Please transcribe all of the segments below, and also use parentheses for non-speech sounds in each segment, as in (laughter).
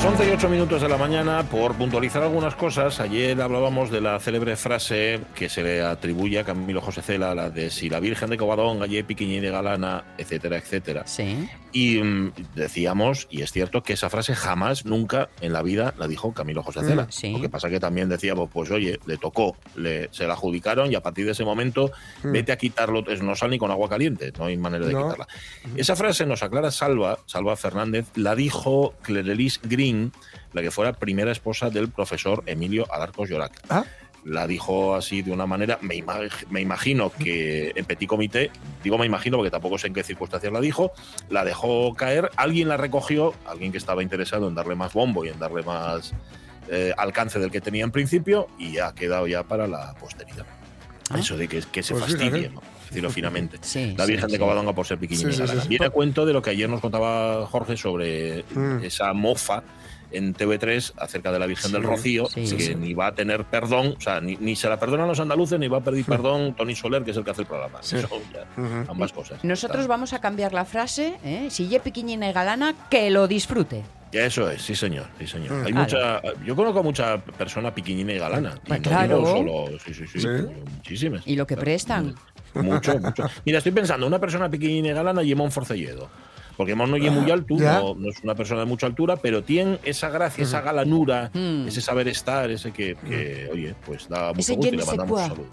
Las 11 y 8 minutos de la mañana, por puntualizar algunas cosas, ayer hablábamos de la célebre frase que se le atribuye a Camilo José Cela, la de si la Virgen de Covadonga, Gallé, Piquiñí de Galana, etcétera, etcétera. Sí. Y mm, decíamos, y es cierto, que esa frase jamás, nunca en la vida la dijo Camilo José Cela. Mm, sí. Lo que pasa que también decíamos, pues oye, le tocó, le, se la adjudicaron y a partir de ese momento, vete a quitarlo, es- no sal ni con agua caliente, no hay manera de No. quitarla. Esa frase nos aclara Salva, Salva Fernández, la dijo Clerelis Green, la que fuera primera esposa del profesor Emilio Alarcos Llorac. Ah. La dijo así de una manera, me, me imagino que en petit comité, digo me imagino porque tampoco sé en qué circunstancias la dijo, la dejó caer, alguien la recogió, alguien que estaba interesado en darle más bombo y en darle más eh, alcance del que tenía en principio y ha quedado ya para la posteridad. Ah. Eso de que, que se Pues fastidie. ¿no? decirlo finamente. Sí, La sí, Virgen de sí. Covadonga por ser piquiñina. Sí, sí, sí, sí. Viene a cuento de lo que ayer nos contaba Jorge sobre Mm. esa mofa en TV3 acerca de la Virgen Sí, del Rocío, sí, que sí. ni va a tener perdón, o sea, ni, ni se la perdonan los andaluces, ni va a pedir perdón Tony Soler, que es el que hace el programa. Sí. Eso ya, Ujú. ambas cosas. Nosotros Está- vamos a cambiar la frase, ¿eh? si ye piquiñina y galana, que lo disfrute. Eso es, sí señor, sí señor. Mm. Hay mucha, yo conozco a mucha persona piquiñina y galana. y Pues no claro. solo, sí, sí, sí, Sí. muchísimas. Y lo que prestan. Mucho, mucho. Mira, estoy pensando, una persona pequeñina y galana, Yemón Forcelledo. Porque Mon no es muy alto, ya. no, no es una persona de mucha altura, pero tiene esa gracia, esa galanura, Mm. ese saber estar, ese que, que, oye, pues da mucho Ese gusto y le mandamos saludos.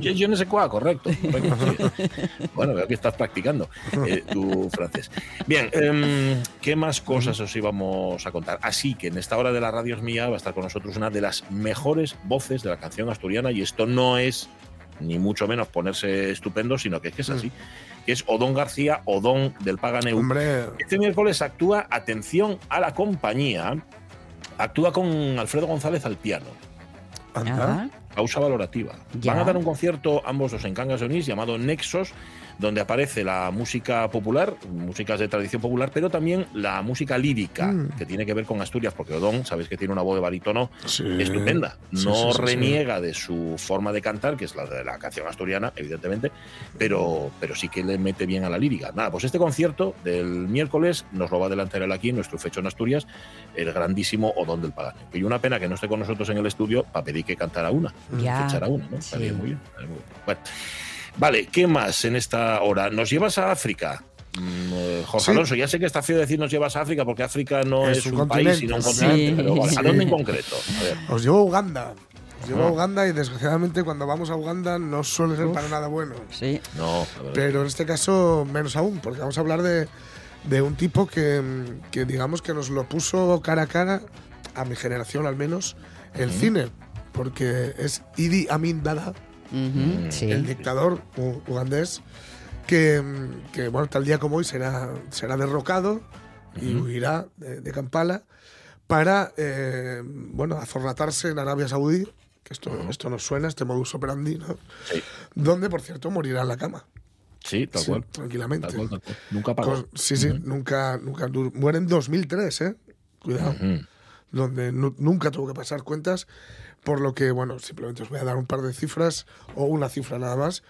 Je ne sais quoi, correcto. correcto, sí. (laughs) Bueno, veo que estás practicando eh, tu francés. Bien, em, ¿qué más cosas os íbamos a contar? Así que en esta hora de la radio es mía va a estar con nosotros una de las mejores voces de la canción asturiana y esto no es ni mucho menos ponerse estupendo, sino que es que es así, que es Odón García, Odón del Paganeu. Hombre, Este miércoles actúa, atención a la compañía, actúa con Alfredo González al piano. anda. Pausa valorativa. Ya. Van a dar un concierto ambos los en Cangas de Onís llamado Nexos, donde aparece la música popular, músicas de tradición popular, pero también la música lírica, Mm. que tiene que ver con Asturias, porque Odón, sabéis que tiene una voz de barítono Sí. estupenda. No sí, sí, sí. reniega de su forma de cantar, que es la de la canción asturiana, evidentemente, pero, pero sí que le mete bien a la lírica. Nada, pues este concierto del miércoles nos lo va a adelantar él aquí, en nuestro fecho en Asturias, el grandísimo Odón del Pagano. Y una pena que no esté con nosotros en el estudio para pedir que cantara una, Ya. que echara una, ¿no? Muy bien, muy bien. Bueno. Vale, ¿qué más en esta hora? ¿Nos llevas a África? Mm, eh, Jorge Sí. Alonso, ya sé que está feo decir nos llevas a África porque África no es, Es un un, país, sino un sí. continente. Pero vale, ¿a dónde en concreto? A ver. Os llevo a Uganda. Os llevo a. Uganda y desgraciadamente cuando vamos a Uganda no suele ser para nada bueno. sí. No. Pero en este caso menos aún, porque vamos a hablar de, de un tipo que, que digamos que nos lo puso cara a cara, a mi generación al menos, el cine. Porque es Idi Amin Dada, Ujú, sí. el dictador ugandés, que, que, bueno, tal día como hoy será, será derrocado y huirá de, de Kampala para eh, bueno, azorratarse en Arabia Saudí, que esto, esto nos suena, este modus operandi, ¿no? Sí. donde, por cierto, morirá en la cama. Sí, tal Sí, cual. tranquilamente. Tal cual, tal cual. Nunca pagó. Con- sí, sí, nunca, nunca. dur- Muere en 2003, ¿eh? Cuidado. Ujú. Donde nu- nunca tuvo que pasar cuentas, por lo que, bueno, simplemente os voy a dar un par de cifras, o una cifra nada más.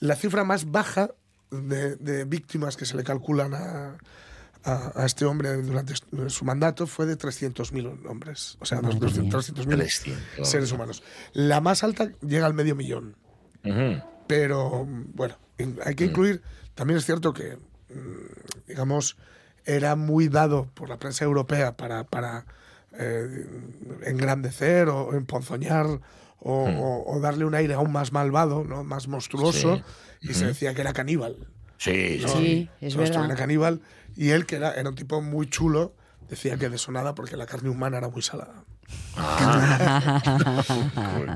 La cifra más baja de, de víctimas que se le calculan a, a, a este hombre durante su mandato fue de 300.000 hombres, o sea, Madre dos- mía. 300.000 300. seres humanos. La más alta llega al medio millón. Ujú. Pero bueno, hay que incluir, también es cierto que, mm, digamos, era muy dado por la prensa europea para, para eh, engrandecer o emponzoñar o, o- o darle un aire aún más malvado, ¿no? más monstruoso, Sí. y se decía que era caníbal. Sí. ¿no? Sí, es verdad. Era caníbal, y él, que era, era un tipo muy chulo, decía que desonada porque la carne humana era muy salada. Ah.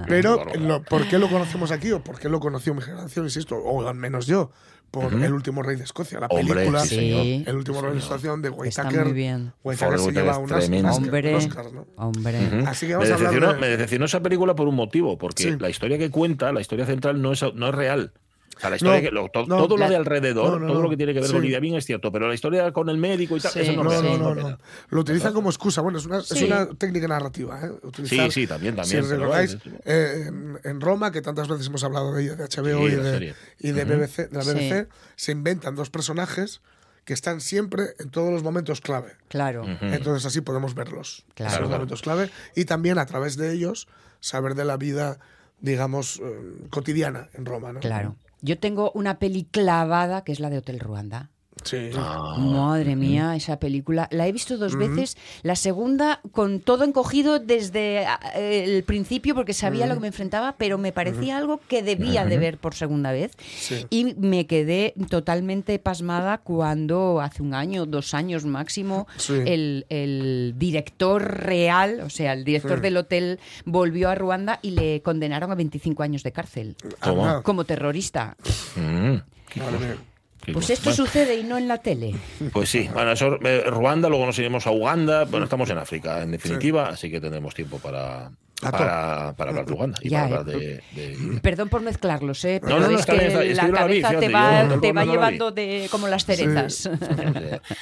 (laughs) Pero, lo- ¿por qué lo conocemos aquí o por qué lo conoció mi generación? Insisto, o al menos yo. Por El último rey de Escocia, la Hombre, película sí. El último rey de Escocia de Está Whitaker. muy bien. Whitaker se lleva Hombre, un Oscar, ¿no? hombre. Así que Me vamos a hablar decepcionó, de- me decepcionó esa película por un motivo, porque Sí. la historia que cuenta, la historia central, no es, no es real. O sea, la historia No, que, lo- to- no, todo la- lo de alrededor, no, no, todo no. lo que tiene que ver con Sí. Lidia Bien es cierto, pero la historia con el médico y tal, Sí. eso no, No, es no, no, es no. real. Lo utilizan como excusa. Bueno, es una, es Sí. una técnica narrativa. ¿eh? Utilizar, Sí, sí, también, también, Si recordáis, eh, en, en Roma, que tantas veces hemos hablado de ella, de HBO Sí, y, de, y de, BBC, de la Sí. BBC, se inventan dos personajes que están siempre en todos los momentos clave. Claro. Entonces así podemos verlos. Claro. en los Claro. momentos clave. Y también a través de ellos saber de la vida, digamos, eh, cotidiana en Roma. ¿no? Claro. Yo tengo una peli clavada que es la de Hotel Ruanda. Sí. Ah, Madre mía, esa película. La he visto dos veces. La segunda con todo encogido desde eh, el principio porque sabía lo que me enfrentaba, pero me parecía algo que debía de ver por segunda vez. Sí. Y me quedé totalmente pasmada cuando hace un año, dos años máximo, Sí. el, el director real, o sea, el director Sí. del hotel volvió a Ruanda y le condenaron a 25 años de cárcel Toma. Como terrorista. Mm, Madre mía. qué Pues cosa. esto Bueno, sucede y no en la tele. Pues sí, bueno, eso, eh, Ruanda, luego nos iremos a Uganda. Bueno, estamos en África, en definitiva, así que tendremos tiempo para, para, para hablar de Uganda y Ya, para eh. hablar de, de- Perdón por mezclarlos, ¿eh? Pero no, no, es que bien. Es la vi, cabeza te va, yo te va llevando de, como las cerezas. (laughs)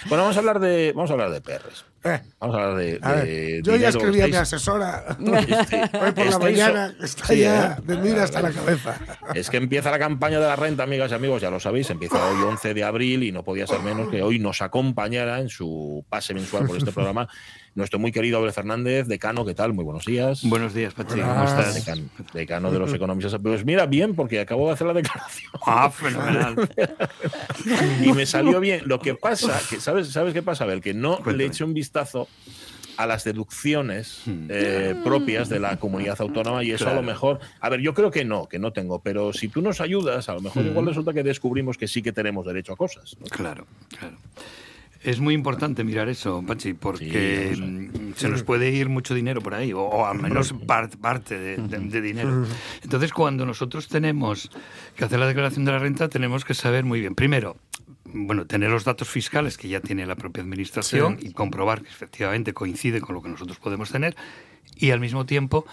Bueno, vamos a hablar de, vamos a hablar de perres. Eh, Vamos a hablar de. a ver, de yo ya escribí a mi asesora (laughs) este- hoy por la estáis- mañana, está Sí, ya ¿eh? de mira hasta la cabeza. Es que empieza la campaña de la renta, amigas y amigos, ya lo sabéis, empieza hoy 11 de abril y no podía ser menos que hoy nos acompañara en su pase mensual por este programa nuestro muy querido Abel Fernández, decano, ¿qué tal? Muy buenos días. Buenos días, Pachi. ¿Cómo estás? Decano, decano de los economistas. Pues mira, bien, porque acabo de hacer la declaración Ah, fenomenal. (laughs) y me salió bien. Lo que pasa, que ¿sabes, ¿sabes qué pasa, Abel? Que no Cuéntame. le eché un vistazo a las deducciones Hmm. eh, propias de la comunidad autónoma y eso a lo mejor, a ver, yo creo que no, que no tengo, pero si tú nos ayudas, a lo mejor Hmm. igual resulta que descubrimos que sí que tenemos derecho a cosas. ¿no? Claro, claro. Es muy importante mirar eso, Pachi, porque Sí, mm, se nos puede ir mucho dinero por ahí, o, o al menos par- parte de, de- de dinero. Entonces, cuando nosotros tenemos que hacer la declaración de la renta, tenemos que saber muy bien, primero, bueno, tener los datos fiscales que ya tiene la propia administración y comprobar que efectivamente coincide con lo que nosotros podemos tener, y al mismo tiempo,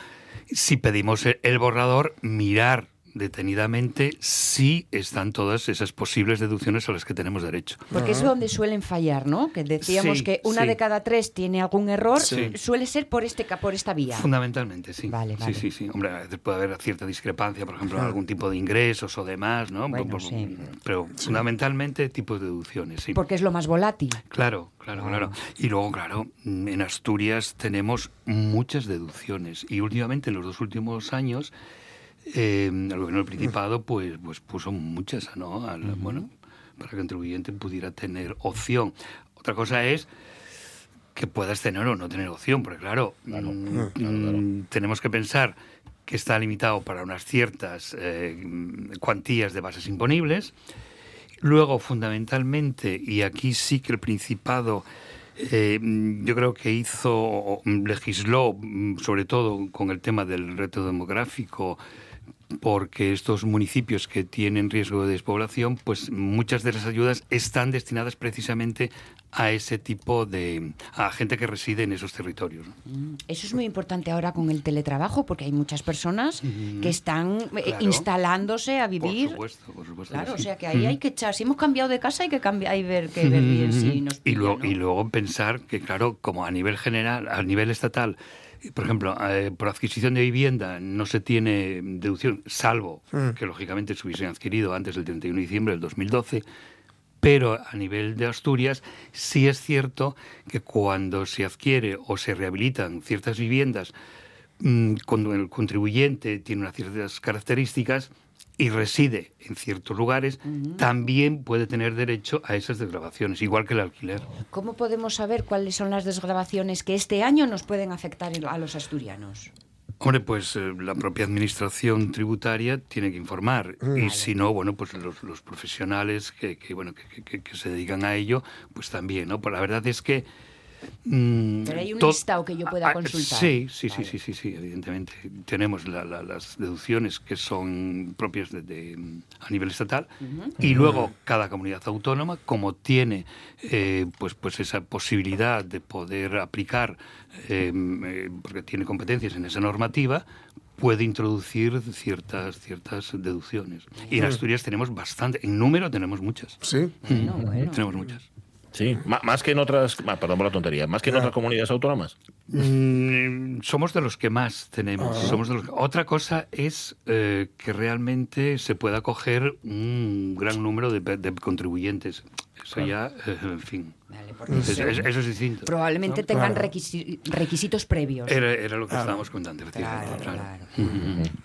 si pedimos el borrador, mirar detenidamente si están todas esas posibles deducciones a las que tenemos derecho. Porque es donde suelen fallar, ¿no? Que decíamos Sí, que una sí. de cada tres tiene algún error, Sí. suele ser por este ca- por esta vía. Fundamentalmente, sí. Vale, vale. Sí, sí, sí. Hombre, puede haber cierta discrepancia, por ejemplo, en algún tipo de ingresos o demás, ¿no? Bueno, Por- sí. Pero fundamentalmente tipos de deducciones, sí. Porque es lo más volátil. Claro, claro, claro. Y luego, claro, mm, en Asturias tenemos muchas deducciones. Y últimamente, en los dos últimos años, eh, el gobierno del Principado pues, pues puso muchas, ¿no? Al- Bueno, para que el contribuyente pudiera tener opción. Otra cosa es que puedas tener o no tener opción, porque claro, mm, mm, tenemos que pensar que está limitado para unas ciertas eh, mm, cuantías de bases imponibles. Luego, fundamentalmente, y aquí sí que el Principado, eh, mm, yo creo que hizo, mm, legisló, mm, sobre todo con el tema del reto demográfico, porque estos municipios que tienen riesgo de despoblación, pues muchas de las ayudas están destinadas precisamente a ese tipo de a gente que reside en esos territorios. Mm, Eso es muy importante ahora con el teletrabajo, porque hay muchas personas que están eh, Claro. instalándose a vivir. Por supuesto, por supuesto. Claro, o sea que ahí hay que echar. Si hemos cambiado de casa, hay que cambiar, hay ver, que ver bien si nos y, luego, ¿no? y luego pensar que, claro, como a nivel general, a nivel estatal, por ejemplo, eh, por adquisición de vivienda no se tiene deducción, salvo que lógicamente se hubiesen adquirido antes del 31 de diciembre del 2012. Pero a nivel de Asturias sí es cierto que cuando se adquiere o se rehabilitan ciertas viviendas, mm, cuando el contribuyente tiene unas ciertas características y reside en ciertos lugares, también puede tener derecho a esas desgrabaciones, igual que el alquiler. ¿Cómo podemos saber cuáles son las desgrabaciones que este año nos pueden afectar a los asturianos? Hombre, pues eh, la propia administración tributaria tiene que informar y si no, bueno, pues los, los profesionales que, que, bueno que, que- que se dedican a ello, pues también, ¿no? Pues la verdad es que mm, Pero hay un to- listado que yo pueda Ah, consultar. Sí, sí, sí, Vale. sí, sí, sí, evidentemente. Tenemos la- la- las deducciones que son propias de, de, mm, a nivel estatal y luego cada comunidad autónoma, como tiene eh, pues, pues esa posibilidad de poder aplicar, eh, eh, porque tiene competencias en esa normativa, puede introducir ciertas, ciertas deducciones. Y en Asturias tenemos bastante, en número tenemos muchas. Sí. Bueno, bueno. Tenemos muchas. Sí, más que en otras, ah, perdón por la tontería, más que en otras comunidades autónomas. Mm, somos de los que más tenemos. Somos de los que- Otra cosa es eh, que realmente se pueda coger un gran número de, de contribuyentes. Eso ya, eh, en fin. Vale, Eso, es distinto. probablemente ¿no? tengan Claro. requisi- requisitos previos. Era, era lo que estábamos contando.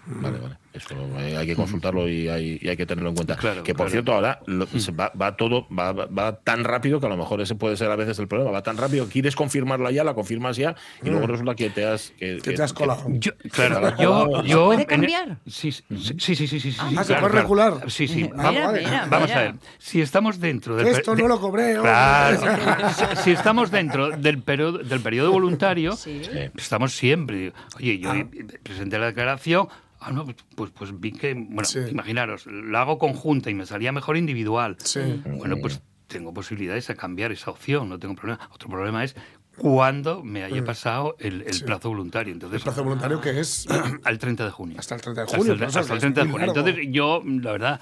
Vale, vale. Eso eh, hay que consultarlo y hay, y hay que tenerlo en cuenta. Claro, que por claro. cierto, ahora lo- se va, va todo, va, va- va tan rápido que a lo mejor ese puede ser a veces el problema. Va tan rápido, quieres confirmarla ya, la confirmas ya, y luego resulta que te has. Que, Que te has colado. Yo, claro, yo, ¿Se yo puede en- cambiar? sí, sí, sí, sí, sí, sí, sí, Ah, sí, ¿se claro, puede claro. regular? Sí, sí. Mira, Vamos, mira, vamos mira. a ver. Si estamos dentro del Esto no de- lo cobré, hombre. Claro. (laughs) si, si estamos dentro del periodo del periodo voluntario, Sí. estamos siempre. Oye, yo presenté la declaración. Ah, no, pues, pues vi que, bueno, Sí. imaginaros, la hago conjunta y me salía mejor individual. Sí. Bueno, pues tengo posibilidades a cambiar esa opción, no tengo problema. Otro problema es cuando me haya pasado el, el Sí. plazo voluntario. Entonces, El plazo voluntario que es (clears throat) al 30 de junio. Hasta el 30 de Hasta junio, el- por eso hasta el es 30 de junio. Entonces, yo, la verdad,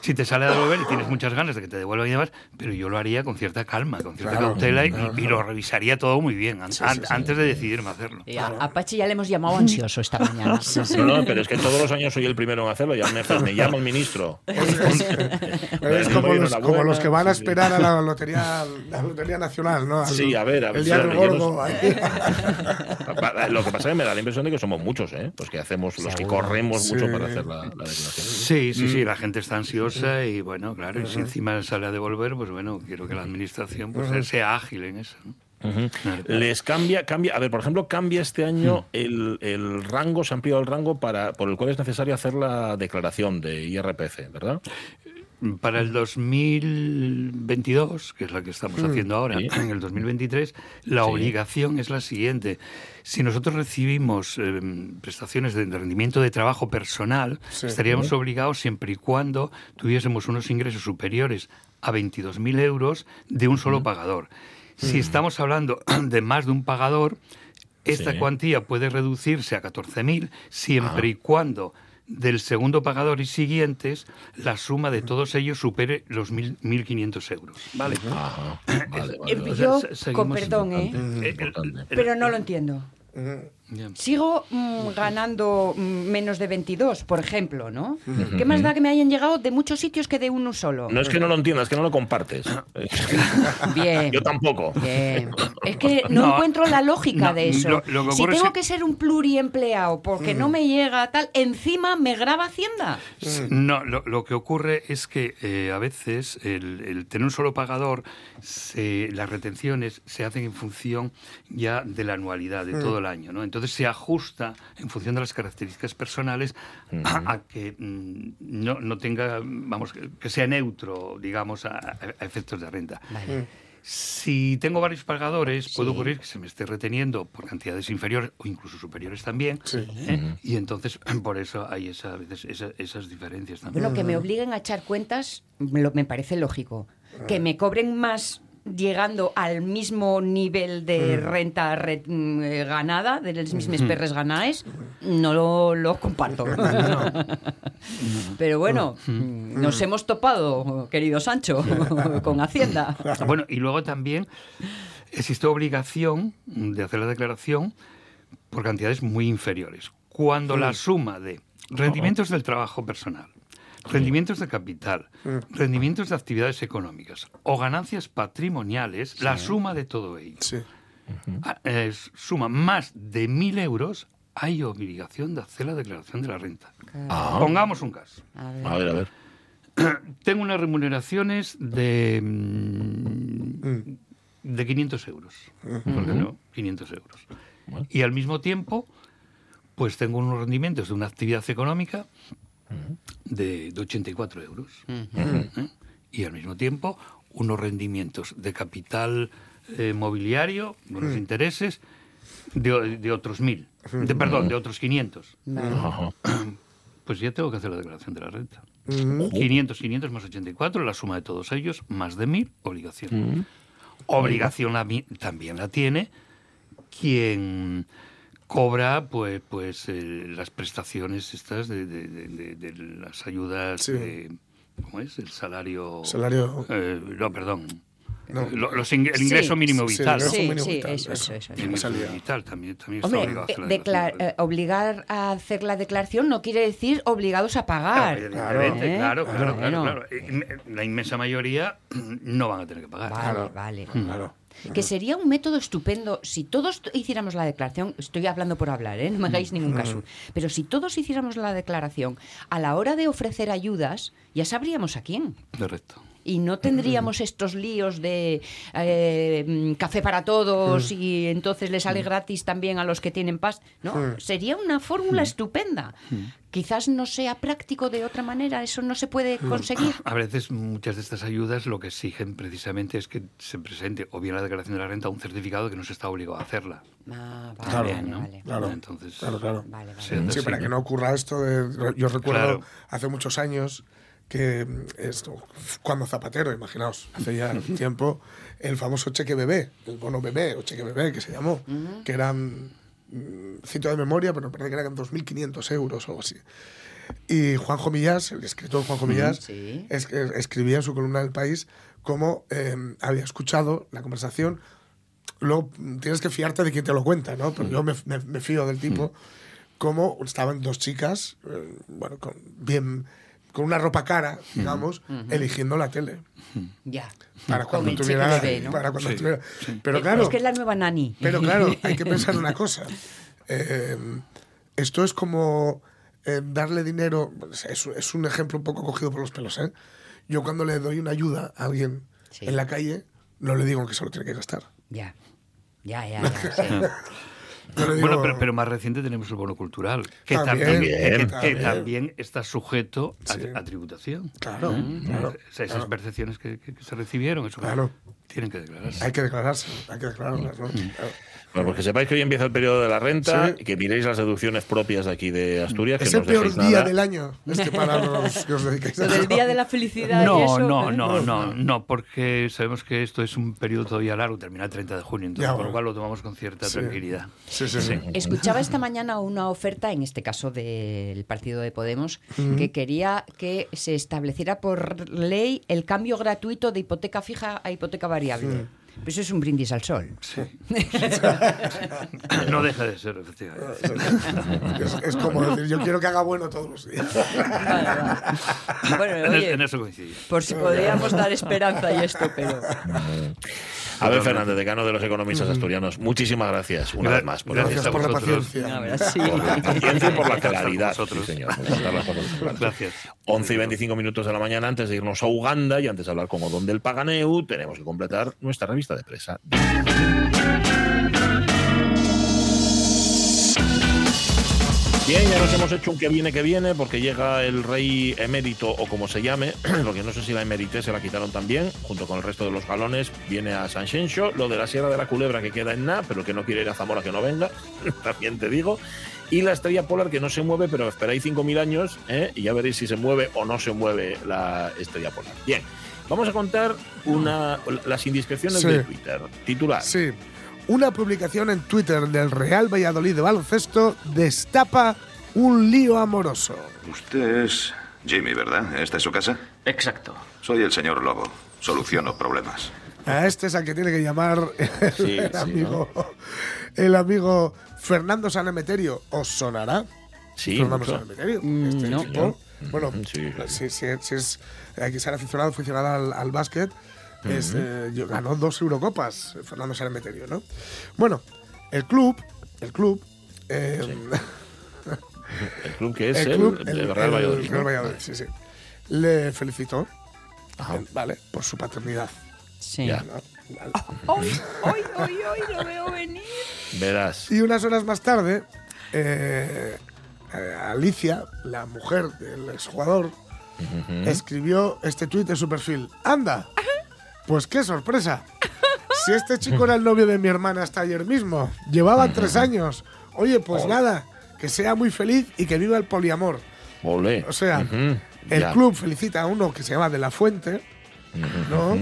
si te sale a devolver y tienes muchas ganas de que te devuelvan y demás, pero yo lo haría con cierta calma, con cierta Claro, cautela y, claro, y lo revisaría todo muy bien an- Sí, sí, an- sí. antes de decidirme hacerlo. Y a, a Pachi ya le hemos llamado ansioso esta (laughs) mañana. No, no, pero es que todos los años soy el primero en hacerlo. Ya me, (laughs) me llama el ministro. (laughs) Es como los, enhorabuena. como los que van a esperar a la lotería, la lotería nacional, ¿no? Al- Sí, a ver, a ver, El día del gordo. Lo que pasa es que me da la impresión de que somos muchos, ¿eh? Los que hacemos, los que corremos Sí. mucho para hacer la, la declaración. Sí, sí, sí, la gente está ansiosa y bueno, claro, y si encima sale a devolver, pues bueno, quiero que la administración pues, sea ágil en eso. Les cambia, cambia, a ver, por ejemplo, cambia este año el, el rango, se ha ampliado el rango para, por el cual es necesario hacer la declaración de IRPF, ¿verdad? Para el 2022, que es la que estamos haciendo ahora, sí. en el 2023, la Sí. obligación es la siguiente. Si nosotros recibimos eh, prestaciones de rendimiento de trabajo personal, Sí. estaríamos obligados siempre y cuando tuviésemos unos ingresos superiores a 22.000 euros de un solo pagador. Si estamos hablando (clears throat) de más de un pagador, esta cuantía puede reducirse a 14.000 siempre y cuando del segundo pagador y siguientes la suma de todos ellos supere los 1.000 1.500 euros. ¿Vale? Ajá. Vale. O sea, con perdón, ¿eh? Eh, importante. Pero no lo entiendo. Sigo mm, ganando mm, menos de 22, por ejemplo, ¿no? ¿Qué más da que me hayan llegado de muchos sitios que de uno solo? No es que no lo entiendas, es que no lo compartes. (laughs) Bien. Yo tampoco. Bien. Es que no, No, encuentro la lógica no, de eso. lo- lo que si es tengo que- ser un pluriempleado porque no me llega tal, encima me graba Hacienda. No, lo, lo que ocurre es que eh, a veces el, el tener un solo pagador, se- las retenciones se hacen en función ya de la anualidad, de todo el año, ¿no? Entonces se ajusta en función de las características personales a, a que mm, no, no tenga, vamos, que sea neutro, digamos, a, efectos de renta. Vale. Si tengo varios pagadores, puede Sí. ocurrir que se me esté reteniendo por cantidades inferiores o incluso superiores también. Sí. ¿eh? Y entonces, (clears throat) por eso hay esa, a veces esa- esas diferencias también. Bueno, que me obliguen a echar cuentas me lo- me parece lógico. Que me cobren más llegando al mismo nivel de renta re- mm, eh, ganada, de las mismas perres ganaes, no lo, lo comparto. (laughs) (laughs) Pero bueno, mm, nos hemos topado, querido Sancho, (laughs) con Hacienda. Bueno, y luego también existe obligación de hacer la declaración por cantidades muy inferiores. Cuando la suma de rendimientos del trabajo personal, rendimientos de capital, rendimientos de actividades económicas o ganancias patrimoniales, la suma de todo ello Sí. ah, eh, suma más de mil euros, hay obligación de hacer la declaración de la renta. Ah. Pongamos un caso. A ver. A ver, a ver. (clears throat) Tengo unas remuneraciones de, mm, de 500 euros. ¿Por qué no? 500 euros. Bueno. Y al mismo tiempo, pues tengo unos rendimientos de una actividad económica de, de 84 euros. ¿Eh? Y al mismo tiempo, unos rendimientos de capital eh, mobiliario, unos intereses de, de otros mil. De, perdón, de otros 500. Ajá. Pues ya tengo que hacer la declaración de la renta. 500, 500 más 84, la suma de todos ellos, más de 1000, obligación. Obligación la también la tiene quien cobra pues pues eh, las prestaciones estas de, de- de- de- de las ayudas Sí. de, ¿cómo es? el salario Salario. eh, no perdón No. Lo- los ing- el ingreso Sí. mínimo Sí, vital Sí, mínimo sí, vital, eso, eso. eso, eso. el ingreso salía. vital también también está Hombre, obligado a hacer eh, la declaración. eh, obligar a hacer la declaración no quiere decir obligados a pagar. Evidentemente, ¿Eh? claro, claro, claro, claro. Eh, La inmensa mayoría (clears throat) no van a tener que pagar. Vale, vale. Claro. Que sería un método estupendo si todos hiciéramos la declaración, estoy hablando por hablar, ¿eh? no me hagáis ningún caso, pero si todos hiciéramos la declaración, a la hora de ofrecer ayudas, ya sabríamos a quién. Correcto. Y no tendríamos (clears throat) estos líos de eh, mm, café para todos y entonces le sale gratis también a los que tienen paz. No, sería una fórmula estupenda. Quizás no sea práctico de otra manera, eso no se puede conseguir. (clears throat) A veces muchas de estas ayudas lo que exigen precisamente es que se presente o bien la declaración de la renta o un certificado que no se está obligado a hacerla. Ah, vale, Claro, vale, ¿no? vale. Claro. Entonces, Claro, claro. Vale, vale. se hace Sí, así, para que ¿no? no ocurra esto de... Yo recuerdo Claro. hace muchos años que mm, esto, cuando Zapatero, imaginaos, hace ya (laughs) tiempo, el famoso cheque bebé, el bono bebé o cheque bebé que se llamó, que eran, mm, cito de memoria, pero me parece que eran 2.500 euros o algo así. Y Juanjo Millás, el escritor Juanjo Millás, Sí. es- eh, escribía en su columna del país cómo eh, había escuchado la conversación. Luego mm, tienes que fiarte de quien te lo cuenta, ¿no? Pero yo me, me- me fío del tipo. Cómo estaban dos chicas, eh, bueno, con, bien, con una ropa cara, digamos, eligiendo la tele. Ya. Para cuando tuviera. para cuando Sí, tuviera- Pero Eh, claro. Es que es la nueva nani. Pero claro, hay que pensar una (laughs) cosa. Eh, esto es como eh, darle dinero. Es, es un ejemplo un poco cogido por los pelos. ¿eh? Yo cuando le doy una ayuda a alguien Sí. en la calle, no le digo que se lo tiene que gastar. Ya. Ya, ya, ya. (laughs) sí. Yo le digo, Bueno, pero, pero más reciente tenemos el bono cultural, que También, también, que- que, también. también está sujeto a, Sí. a tributación. Claro, ¿Eh? claro, O sea, esas claro. percepciones que, se recibieron, eso Claro. tienen que declararse. hay que declararse, hay que declararlas. ¿no? Claro. Bueno, pues que sepáis que hoy empieza el periodo de la renta, Sí. que miréis las deducciones propias de aquí de Asturias. Es que no el dejéis peor día nada. del año este para (laughs) los que os dedicáis a Lo del esto. día de la felicidad y No, eso. no, ¿eh? no, no, no, porque sabemos que esto es un periodo todavía largo, termina el 30 de junio, entonces Ya, por bueno. lo cual lo tomamos con cierta Sí. tranquilidad. Sí, sí, sí. Escuchaba esta mañana una oferta, en este caso del partido de Podemos, que quería que se estableciera por ley el cambio gratuito de hipoteca fija a hipoteca variable. Pues eso es un brindis al sol. Sí. no deja de ser, efectivamente. Es, es como decir, yo quiero que haga bueno todos los días. Bueno, oye, en eso coincidimos. por si podríamos dar esperanza y esto, pero... A ver, Fernández, decano de los economistas asturianos, muchísimas gracias una vez más. Por gracias por la vosotros. paciencia. Y por la claridad. Sí, señor. Gracias. 11 y 25 minutos de la mañana antes de irnos a Uganda y antes de hablar con Odón del Paganeu, tenemos que completar nuestra revista de presa. Bien, ya nos hemos hecho un que viene que viene porque llega el rey emérito o como se llame, (clears throat) lo que no sé si la emerité se la quitaron también, junto con el resto de los galones, viene a San Xenxo, lo de la Sierra de la Culebra que queda en Na, pero que no quiere ir a Zamora que no venga, (laughs) también te digo, y la estrella polar que no se mueve, pero esperáis 5.000 años ¿eh? y ya veréis si se mueve o no se mueve la estrella polar. Bien, vamos a contar una, las indiscreciones Sí. de Twitter. Titular. Sí. Una publicación en Twitter del Real Valladolid de baloncesto destapa un lío amoroso. Usted es Jimmy, ¿verdad? ¿Esta es su casa? Exacto. Soy el señor Lobo. Soluciono problemas. A este es al que tiene que llamar el, Sí, el (laughs) sí, amigo, el amigo Fernando Sanemeterio. ¿Os sonará? Sí, Fernando mucho. Sanemeterio. Mm, Este no. tipo, bueno, Sí, claro. si, si- si es, hay que ser aficionado, aficionado al, al básquet, es, eh, ganó dos Eurocopas, Fernando Sanemeterio, ¿no? Bueno, el club, el club, eh, (laughs) El club que es el el, club, el el- Real el Valladolid. Real ¿no? Valladolid, sí, sí. Le felicitó, Ajá. eh, ¿vale? Por su paternidad. Sí. Ya. ¿no? Vale. ¡Hoy, hoy, hoy, hoy lo veo venir! Verás. Y unas horas más tarde, eh, Alicia, la mujer del exjugador, escribió este tuit en su perfil. ¡Anda! Pues qué sorpresa. si este chico era el novio de mi hermana hasta ayer mismo, llevaban tres años. Oye, pues nada, que sea muy feliz y que viva el poliamor. Olé. O sea, el ya. club felicita a uno que se llama De la Fuente, ¿no?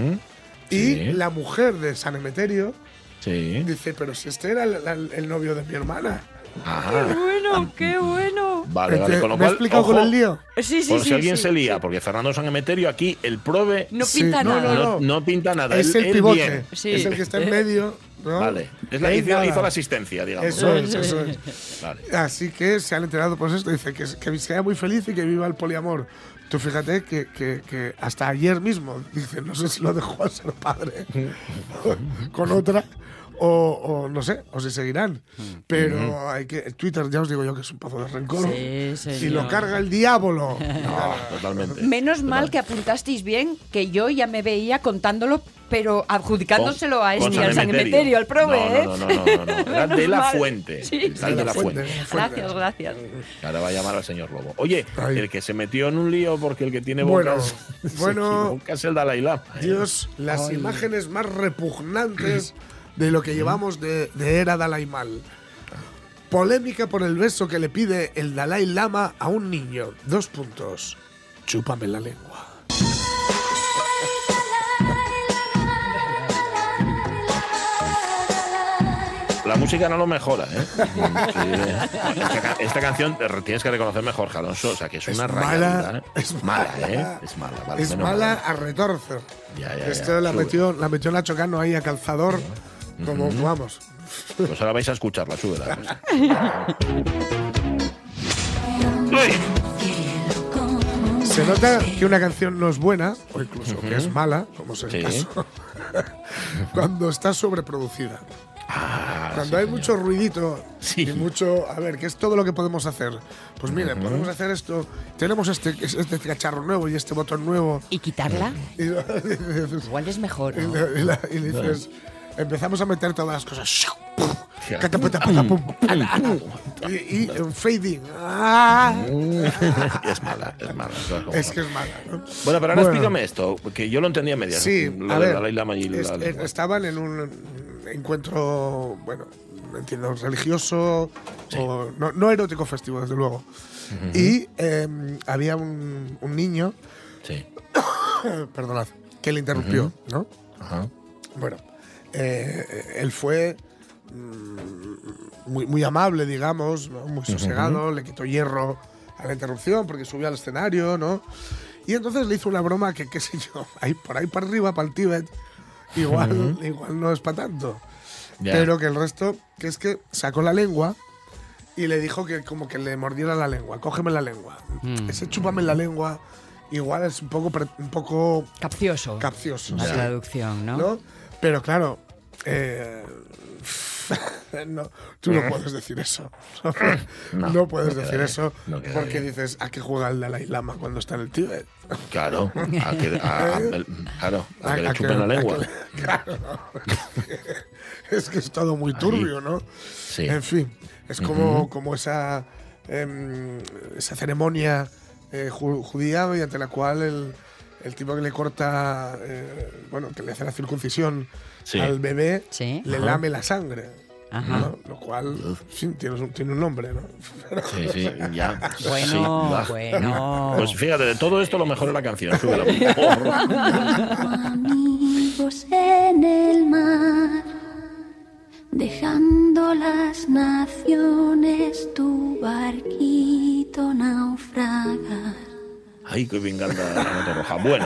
Y sí. la mujer de San Emeterio Sí. dice, pero si este era el, el- el novio de mi hermana. Ajá. Bueno, qué bueno. Vale, vale. Este, Con lo ¿Me he cual, explicado ojo, con el lío? Sí, sí, por sí. si alguien sí, se lía, sí. porque Fernando San Emeterio aquí, el prove, No Sí, pinta no, nada. no, no, no pinta nada. Es él- el él pivote, bien. Sí. es el que está en (laughs) medio. ¿no? Vale. Es la, Ahí hizo, la asistencia, digamos. Eso es, eso es. Vale. Así que se han enterado por esto. Dice que, que sea muy feliz y que viva el poliamor. Tú fíjate que, que- que hasta ayer mismo, dice, no sé si lo dejó a ser padre (laughs) con otra o, o no sé, o si seguirán. Pero hay que. Twitter, ya os digo yo que es un pozo de rencor. Sí, y lo carga el diablo. (laughs) No, totalmente. Menos mal que apuntasteis bien que yo ya me veía contándolo, pero adjudicándoselo a este, al San Emeterio, al prove, no, ¿eh? no, no, no, no, no. (laughs) Era de la mal. fuente. Sí, Era sí. de la fuente. Gracias, gracias. Ahora va a llamar al señor Lobo. Oye, Ay. el que se metió en un lío porque el que tiene Bueno, (laughs) bocas bueno. equivoca es el Dalai Lama. ¿eh? Dios, las imágenes más repugnantes (clears throat) de lo que llevamos de, de era Dalai Mal. Polémica por el beso que le pide el Dalai Lama a un niño. Dos puntos. Chúpame la lengua. La música no lo mejora, ¿eh? Sí. (laughs) esta, esta canción eh, tienes que reconocer mejor, Alonso. O sea, que es una Es mala, ¿eh? es mala. ¿eh? Es mala. vale, es mala mal. a retorcer. Ya, ya, ya. Esto la metió, la metió la chocano ahí a calzador. Como, vamos. Pues ahora vais a escucharla, súbela. Se nota que una canción no es buena, o incluso que es mala, como es el Sí. caso, (laughs) cuando está sobreproducida. Ah, Cuando sí, hay señor. mucho ruidito Sí. y mucho. A ver, ¿qué es todo lo que podemos hacer? Pues mire, podemos hacer esto. Tenemos este, este cacharro nuevo y este botón nuevo. ¿Y quitarla? Y, (laughs) y- Igual es mejor. ¿no? y la- y le dices. Empezamos a meter todas las cosas. Y, y un fading. Ah. (laughs) es mala, es mala. es que es mala, ¿no? Bueno, pero ahora Bueno. explícame esto, que yo lo entendía a medias. Sí, lo a de ver, Dalai Lama y es- la es- lengua. estaban en un encuentro, bueno, entiendo, religioso, o no, no erótico festivo, desde luego. Y eh, había un, un niño, Sí. (coughs) perdonad, que le interrumpió, ¿no? Ajá. Bueno, eh, él fue mm, muy, muy amable, digamos, ¿no? muy sosegado, le quitó hierro a la interrupción porque subió al escenario, ¿no? Y entonces le hizo una broma que, qué sé yo, (laughs) ahí por ahí para arriba, para el Tíbet, igual, igual no es para tanto. Ya. Pero que el resto, que es que sacó la lengua y le dijo que como que le mordiera la lengua, cógeme la lengua. Ese chúpame la lengua igual es un poco, un poco Capcioso. capcioso. La sí. traducción, ¿no? ¿no? Pero claro, eh, (laughs) no, tú no puedes decir eso. (laughs) No, No, puedes no decir bien, eso no porque bien. dices, ¿a qué juega el Dalai Lama cuando está en el Tíbet? (laughs) Claro, a que, a- a- el- claro, a que le ¿A chupen la lengua. que- claro, es que es todo muy turbio, ¿no? Sí. En fin, es como, como esa, em, esa ceremonia eh, ju- judía mediante la cual el, el tipo que le corta, eh, bueno, que le hace la circuncisión Sí. al bebé, Sí. le lame la sangre. Ajá. ¿no? Lo cual, sí, tiene, un, tiene un nombre, ¿no? Sí, sí, ya. (laughs) Bueno, Sí, bueno. Pues fíjate, de todo esto lo mejor es la canción. Súbela, amigos en el mar, dejando las naciones tu barquito naufragar. Ay, qué bien canta la nota roja. Bueno,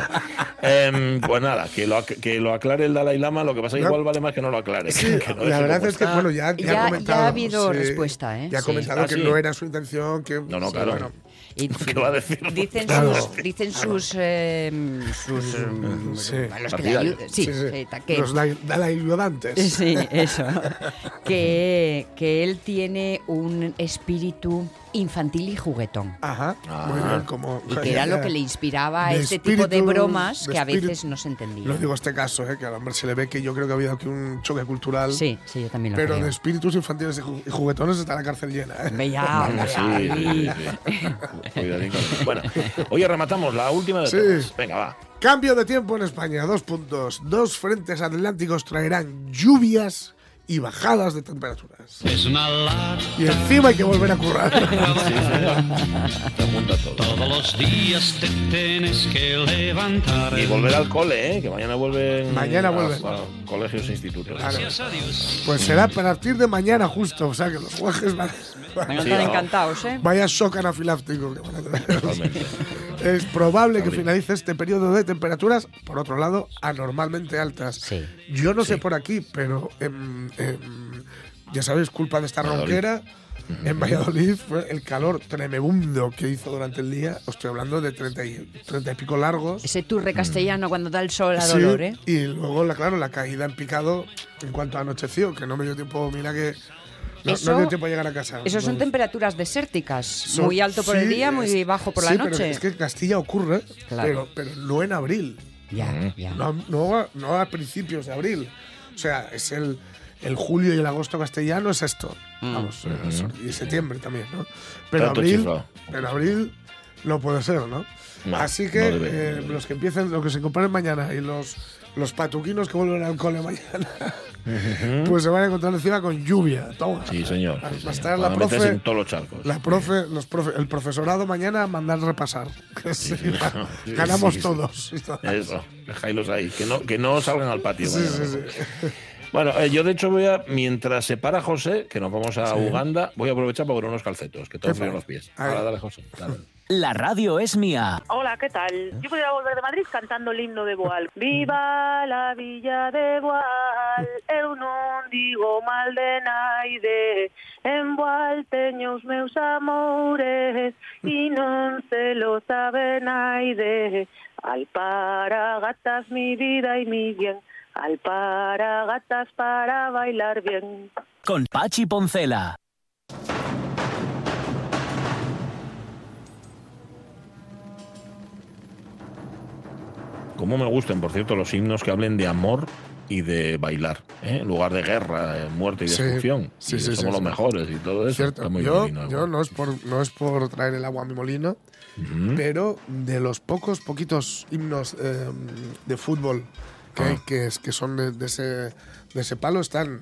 em, pues nada, que lo, ac- que lo aclare el Dalai Lama, lo que pasa es que igual vale más que no lo aclare. Sí, que no la verdad es que, bueno, ya, ya, Ya- ha ya ha comentado. habido respuesta, ¿eh? Ya ha Sí. comentado Ah, que sí. no era su intención, que... No, no, sí, claro. bueno, Y (laughs) ¿Qué va a decir? Dicen Claro. sus, dicen sus, eh, sus eh, Sí. los que le sí, sí, sí. que- Los Dalai Dalai ayudantes. (laughs) Sí, eso. (laughs) que, que él tiene un espíritu infantil y juguetón. Ajá, Ah. muy bien, como... Y que era lo que le inspiraba este tipo de espíritu- bromas de que a veces espíritu- no se entendían. Lo digo este caso, ¿eh? que al hombre se le ve que yo creo que ha habido aquí un choque cultural. Sí, sí, yo también lo Pero creo. de espíritus infantiles y ju- y juguetones está la cárcel llena. ¿eh? Hombre, sí, sí, sí. Bueno, oye, rematamos la última de Sí. todas. Venga, va. Cambio de tiempo en España, dos puntos. Dos frentes atlánticos traerán lluvias y bajadas de temperaturas. Y encima hay que volver a currar. (laughs) Todos los días te tienes que levantar. Y volver al cole, ¿eh? Que mañana vuelven. Mañana a- vuelven. a colegios e institutos. Gracias a Dios. Pues será a partir de mañana justo, o sea que los guajes van, Van a estar encantados, ¿eh? vaya shock anafiláctico que van a tener. (laughs) Es probable que finalice este periodo de temperaturas, por otro lado, anormalmente altas. Sí. Yo no sé por aquí, pero em, em, ya sabéis, culpa de esta Valladolid. ronquera, en Valladolid fue el calor tremebundo que hizo durante el día. Os estoy hablando de 30 y, 30 y pico largos. Ese turre castellano cuando da el sol a Sí, dolor, ¿eh? Y luego, la, claro, la caída en picado en cuanto anocheció, que no me dio tiempo, mira que. No, no Eso- dio tiempo a llegar a casa. Esos son temperaturas desérticas. son- muy alto por el día, muy es- bajo por sí, la pero noche. es que en Castilla ocurre, Claro. pero, pero no en abril. Ya, ya. No, no, a- no a principios de abril. O sea, es el, el julio y el agosto castellano es esto. Mm. Vamos, eh, y septiembre también, ¿no? Pero Tanto abril, chiflado. pero abril no puede ser, ¿no? No, Así que no debe. eh, los que empiecen, los que se comparen mañana y los, los patuquinos que vuelven al cole mañana, pues se van a encontrar encima con lluvia. Toma. Sí, señor. Va sí, a estar la profe, en todos los charcos. la profe, los profe, el profesorado mañana a mandar repasar. (laughs) Sí, Sí, (laughs) ganamos todos. Eso, dejáislos ahí. Que no, que no salgan al patio. Sí, mañana. sí, sí. Bueno, eh, yo de hecho voy a, mientras se para José, que nos vamos a Uganda, voy a aprovechar para poner unos calcetos, que todo Qué frío los pies. Ahora dale, José. dale. La radio es mía. Hola, ¿qué tal? Yo pudiera volver de Madrid cantando el himno de Boal. (laughs) Viva la villa de Boal, eu non digo mal de naide. En Boal teño os meus amores e non se lo sabe naide. Alparagatas mi vida y mi bien, alparagatas para bailar bien. Con Pachi Poncela. Cómo me gusten, por cierto, los himnos que hablen de amor y de bailar, ¿eh? en lugar de guerra, eh, muerte y Sí, destrucción. sí, Y sí, somos sí, los sí. mejores y todo eso. Cierto. Está muy yo, bien, ¿no? yo no es por no es por traer el agua a mi molino, pero de los pocos poquitos himnos eh, de fútbol que, hay, Ah. que, es, que son de, de ese de ese palo están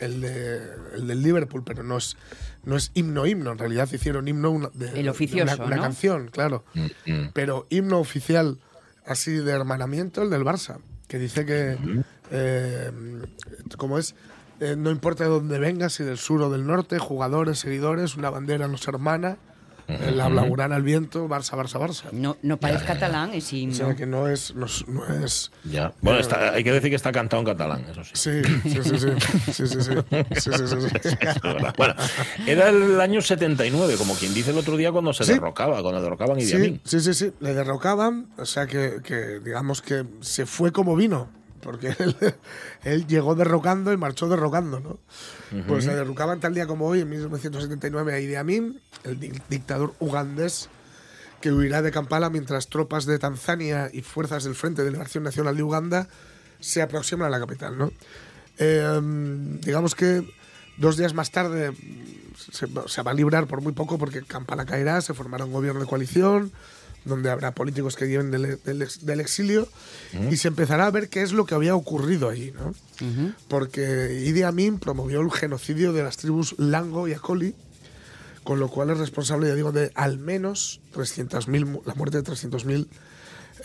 el de el del Liverpool, pero no es no es himno himno. En realidad hicieron himno una, de, El de oficioso, una, una ¿no? canción, claro. Mm, mm. Pero himno oficial así de hermanamiento el del Barça, que dice que eh, como es eh, no importa de dónde vengas, si del sur o del norte, jugadores, seguidores, una bandera nos hermana, la blaugrana al viento, Barça, Barça, Barça. No, no país catalán, es himno. O sea, que no es. No, no es ya. Bueno, está, hay que decir que está cantado en catalán, eso sí. Sí, sí, sí. sí, (laughs) sí, sí, sí, sí, sí (laughs) bueno, era el año 79, como quien dice el otro día cuando se derrocaba, cuando derrocaban Idi Amin. Sí, sí, sí, le derrocaban, o sea que, que digamos que se fue como vino porque (laughs) él, él llegó derrocando y marchó derrocando, ¿no? Pues le derrocaban tal día como hoy, en 1979, a Idi Amin, el di- dictador ugandés que huirá de Kampala mientras tropas de Tanzania y fuerzas del Frente de Liberación Nacional de Uganda se aproximan a la capital, ¿no? Eh, digamos que dos días más tarde se, se va a librar por muy poco porque Kampala caerá, se formará un gobierno de coalición donde habrá políticos que lleven del, del ex- del exilio y se empezará a ver qué es lo que había ocurrido allí, ¿no? Porque Idi Amin promovió el genocidio de las tribus Lango y Akoli, con lo cual es responsable, ya digo, de al menos 300.000, mu- la muerte de 300.000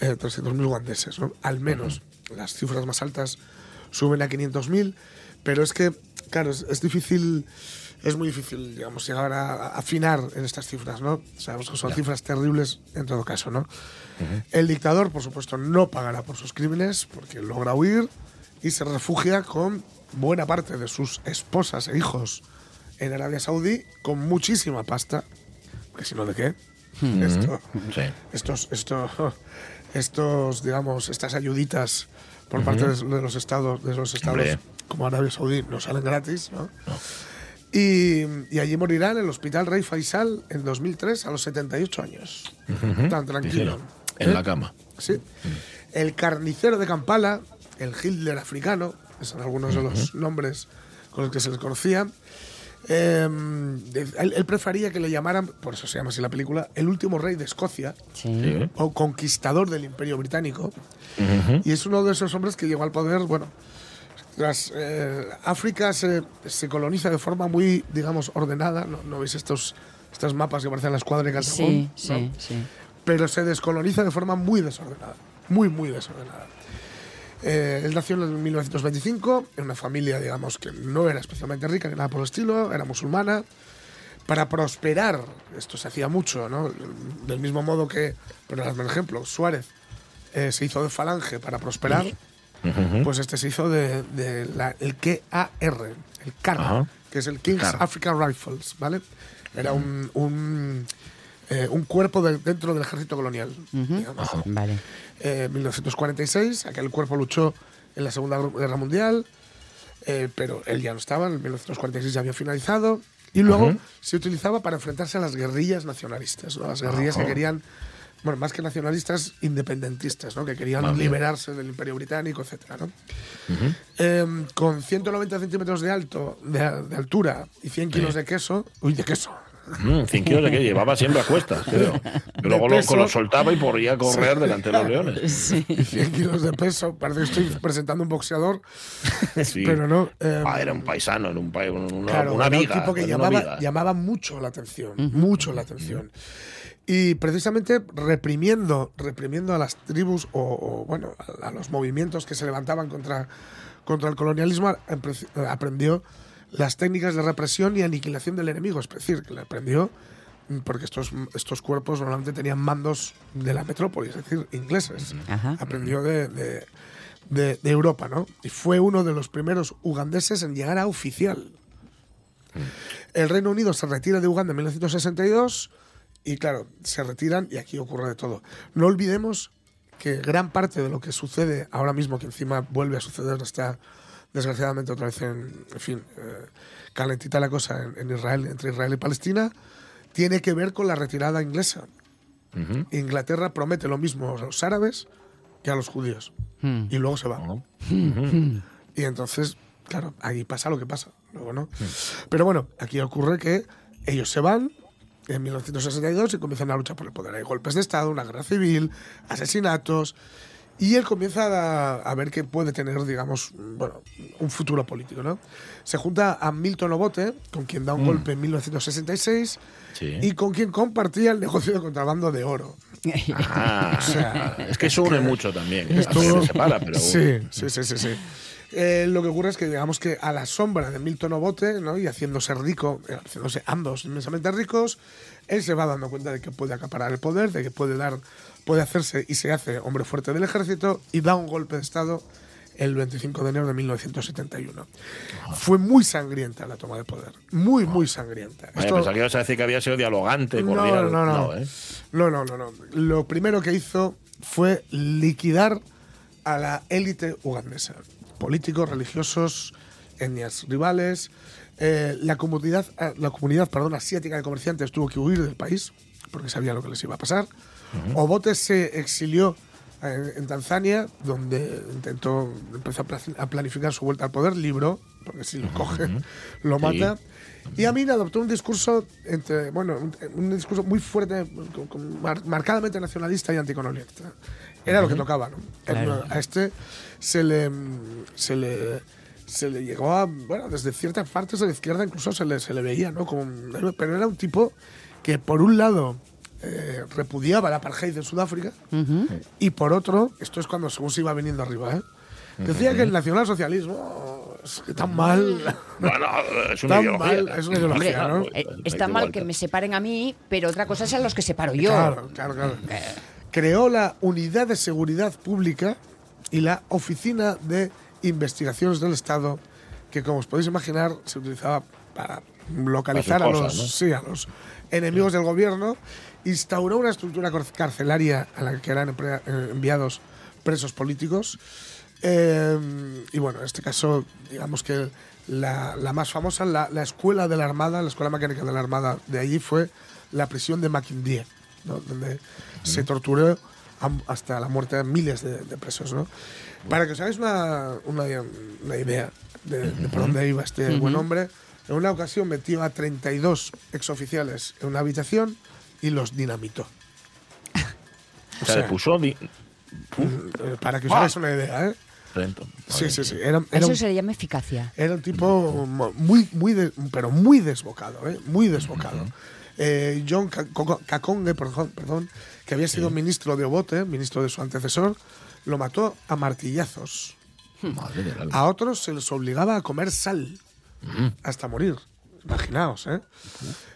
eh, 300.000 ugandeses, ¿no? Al menos. Las cifras más altas suben a 500.000, pero es que, claro, es, es difícil, es muy difícil, digamos, llegar a, afinar en estas cifras, ¿no? Sabemos que son cifras terribles en todo caso, ¿no? El dictador, por supuesto, no pagará por sus crímenes porque logra huir y se refugia con buena parte de sus esposas e hijos en Arabia Saudí con muchísima pasta. Porque si no, ¿de qué? Esto, Sí. estos, esto- estos, digamos, estas ayuditas por parte de de los estados, de los estados Hombre. como Arabia Saudí no salen gratis, ¿no? Y, y allí morirá en el Hospital Rey Faisal en 2003 a los 78 años. Tan tranquilo. En ¿Eh? la cama. Sí. El carnicero de Kampala, el Hitler africano, esos son algunos de los nombres con los que se les conocía, Eh, él, él prefería que le llamaran, por eso se llama así la película, el último rey de Escocia Sí. o conquistador del Imperio Británico. Y es uno de esos hombres que llegó al poder, bueno, tras, eh, África se, se coloniza de forma muy, digamos, ordenada. ¿No, ¿No veis estos, estos mapas que parecen la escuadra de Cantacón? Sí, ¿no? sí, sí. Pero se descoloniza de forma muy desordenada. Muy, muy desordenada. Eh, él nació en 1925 en una familia, digamos, que no era especialmente rica ni nada por el estilo, era musulmana. Para prosperar, esto se hacía mucho, ¿no? Del mismo modo que, por ejemplo, Suárez eh, se hizo de falange para prosperar, Pues este se hizo de, de la- el KAR, el CAR, Ajá. que es el King's CAR. African Rifles, ¿vale? Era un, un, eh, un cuerpo de- dentro del ejército colonial, digamos. Vale. Eh, 1946, aquel cuerpo luchó en la Segunda Guerra Mundial, eh, pero él ya no estaba, en 1946 ya había finalizado, y luego se utilizaba para enfrentarse a las guerrillas nacionalistas, ¿no? las guerrillas que querían, bueno, más que nacionalistas, independentistas, ¿no? que querían Vale. liberarse del Imperio Británico, etc. ¿no? Eh, con 190 centímetros de alto, de, de altura y 100 kilos de queso, uy, de queso, Mm, 100 kilos de que llevaba siempre a cuestas, creo. (laughs) Luego lo, lo soltaba y podía correr delante de los leones. (laughs) y 100 kilos de peso, parece que estoy presentando un boxeador, (laughs) Sí. pero no. eh, Ah, era un paisano, era un una, Claro, una era viga. un tipo que llamaba, viga. llamaba mucho la atención, mucho la atención. Y precisamente reprimiendo, reprimiendo a las tribus o, o, bueno, a, a los movimientos que se levantaban contra, contra el colonialismo, aprendió las técnicas de represión y aniquilación del enemigo. Es decir, que le aprendió mm, porque estos, estos cuerpos normalmente tenían mandos de la metrópoli, es decir, ingleses. Ajá. Aprendió de, de- de- de Europa, ¿no? Y fue uno de los primeros ugandeses en llegar a oficial. El Reino Unido se retira de Uganda en 1962 y claro, se retiran y aquí ocurre de todo. No olvidemos que gran parte de lo que sucede ahora mismo, que encima vuelve a suceder, está desgraciadamente otra vez en, en fin, eh, calentita la cosa en, en Israel, entre Israel y Palestina, tiene que ver con la retirada inglesa. Inglaterra promete lo mismo a los árabes que a los judíos Hmm. y luego se va. (laughs) Y entonces, claro, ahí pasa lo que pasa. Luego, ¿no? Pero bueno, aquí ocurre que ellos se van en 1962 y comienzan a luchar por el poder. Hay golpes de Estado, una guerra civil, asesinatos. Y él comienza a, a ver que puede tener, digamos, bueno, un futuro político, ¿no? Se junta a Milton Obote, con quien da un golpe en 1966 Sí. y con quien compartía el negocio de contrabando de oro. Ah, O sea, es que eso une mucho también. ¿eh? Esto- Se separa, pero. Sí, sí, sí, sí. sí. Eh, lo que ocurre es que, digamos que a la sombra de Milton Obote, ¿no? y haciéndose rico, eh, haciéndose ambos inmensamente ricos, él se va dando cuenta de que puede acaparar el poder, de que puede dar, puede hacerse y se hace hombre fuerte del ejército y da un golpe de estado el 25 de enero de 1971. Fue muy sangrienta la toma de poder, muy, muy sangrienta. Vaya, Esto- pensaba que ibas a decir que había sido dialogante, no, no, no. ¿eh? No, no, no, no. Lo primero que hizo fue liquidar a la élite ugandesa. Políticos, religiosos, etnias rivales. Eh, la comunidad, eh, la comunidad perdón, asiática de comerciantes tuvo que huir del país porque sabía lo que les iba a pasar. Obote se exilió eh, en Tanzania, donde intentó, empezó a pla- a planificar su vuelta al poder, libró, porque si lo coge, lo Sí. Y Amin adoptó un discurso, entre, bueno, un, un discurso muy fuerte, con- con mar- marcadamente nacionalista y anticolonialista. Era lo que tocaba, ¿no? Claro. A este se le, se le, se le llegó a, bueno, desde ciertas partes de la izquierda incluso se le, se le veía, ¿no? Como pero era un tipo que por un lado eh, repudiaba el apartheid de Sudáfrica y por otro, esto es cuando según se iba viniendo arriba, ¿eh? Decía que el nacionalsocialismo es que tan mal. Bueno, es una Tan ideología. mal, es una ideología, ¿no? Eh, está mal que me separen a mí, pero otra cosa es a los que separo yo. Claro, claro, claro. Creó la Unidad de Seguridad Pública y la Oficina de Investigaciones del Estado, que como os podéis imaginar se utilizaba para localizar sus a, cosas, los, ¿no? sí, a los enemigos del gobierno. Instauró una estructura carcelaria a la que eran eh, enviados presos políticos. Eh, y bueno, en este caso, digamos que la, la más famosa, la, la escuela de la Armada, la escuela mecánica de la Armada de allí fue la prisión de Maquindía, ¿no? donde se torturó hasta la muerte a miles de, de presos. ¿no? Para que os hagáis una, una, una idea de, de por dónde iba este buen hombre, En una ocasión metió a 32 exoficiales en una habitación y los dinamitó. (laughs) O sea, le puso. di- Eh, Para que os hagáis una idea, ¿eh? Trento. Sí, sí, sí. Era, era Eso un, se le llama eficacia. era un tipo muy, muy, de- pero muy desbocado, ¿eh? Muy desbocado. Eh, John Ca- Coco- Kakonge, perdón, perdón, que había sido ministro de Obote, ministro de su antecesor, lo mató a martillazos. Madre. A otros se les obligaba a comer sal hasta morir. Imaginaos, ¿eh?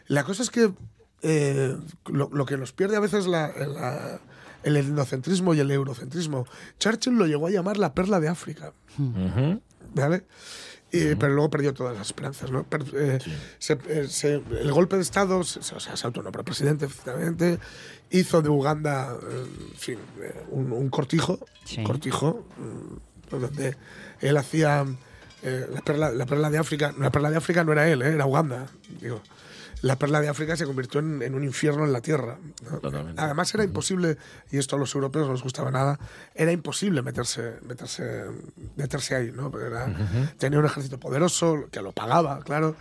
La cosa es que eh, lo, lo que nos pierde a veces la- la- el etnocentrismo y el eurocentrismo. Churchill lo llegó a llamar la perla de África. ¿Vale? Y- Pero luego perdió todas las esperanzas. ¿no? Eh, se- eh, se- el golpe de Estado, se, o sea, se autonombró presidente, efectivamente, hizo de Uganda en fin, eh, un, un cortijo, Sí. un cortijo mm, donde él hacía eh, la, perla, la perla de África. La perla de África no era él, eh, era Uganda. Digo. La perla de África se convirtió en, en un infierno en la tierra. ¿no? Totalmente. Además era imposible, y esto a los europeos no les gustaba nada, era imposible meterse, meterse, meterse ahí, ¿no? Era- Tenía un ejército poderoso que lo pagaba, claro.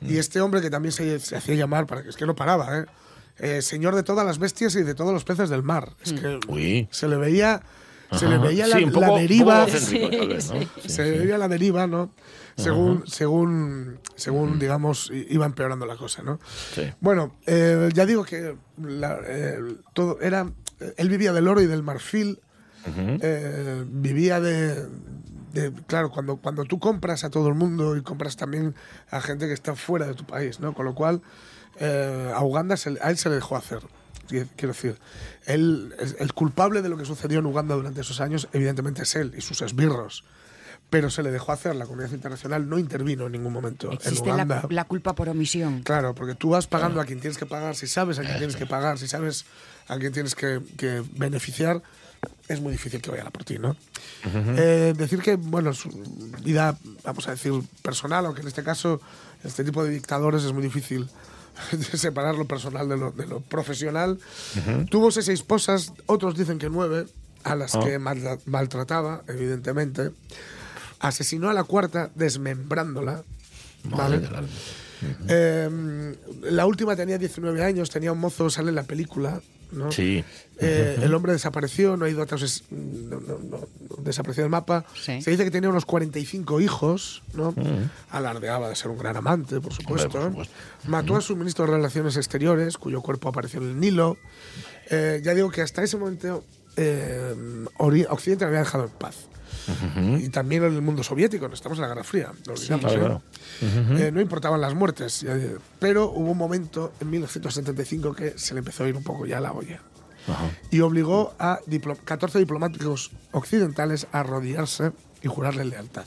Y este hombre que también se, se hacía llamar, para que es que no paraba, ¿eh? Eh, señor de todas las bestias y de todos los peces del mar. Es que Uy. se le veía, se le veía la, Sí, deriva. (laughs) se le veía la deriva, ¿no? Según, según, según digamos, iba empeorando la cosa, ¿no? Sí. Bueno, eh, ya digo que la- eh, todo era. Él vivía del oro y del marfil. eh, vivía de, de- Claro, cuando, cuando tú compras a todo el mundo y compras también a gente que está fuera de tu país, ¿no? Con lo cual, a Uganda se a él se le dejó hacer. Qui- Quiero decir, él, el culpable de lo que sucedió en Uganda durante esos años, evidentemente es él y sus esbirros. Pero se le dejó hacer, la comunidad internacional no intervino en ningún momento Existe en la, Uganda. la culpa por omisión. Claro, porque tú vas pagando a quien tienes que pagar, si sabes a quién tienes que pagar, si sabes a quién tienes que, que beneficiar, es muy difícil que vayan a por ti, ¿no? Eh, decir que, bueno, su vida, vamos a decir, personal, aunque en este caso, este tipo de dictadores es muy difícil (laughs) separar lo personal de lo, de lo profesional. Tuvo seis esposas, otros dicen que nueve, a las Ah. que mal- maltrataba, evidentemente. Asesinó a la cuarta desmembrándola. Eh, la última tenía 19 años, tenía un mozo, sale en la película. ¿no? Sí. Eh, el hombre desapareció, no hay datos, es- no, no- no- desapareció del mapa. Sí. Se dice que tenía unos 45 hijos, ¿no? Alardeaba de ser un gran amante, por supuesto. por supuesto. Mató a su ministro de Relaciones Exteriores, cuyo cuerpo apareció en el Nilo. Eh, ya digo que hasta ese momento eh, Occidente me había dejado en paz. Y también en el mundo soviético, no estamos en la Guerra Fría, no olvidamos, claro, ¿eh? Eh, no importaban las muertes, pero hubo un momento en 1975 que se le empezó a ir un poco ya la olla. Y obligó a diplo- 14 diplomáticos occidentales a arrodillarse y jurarle lealtad.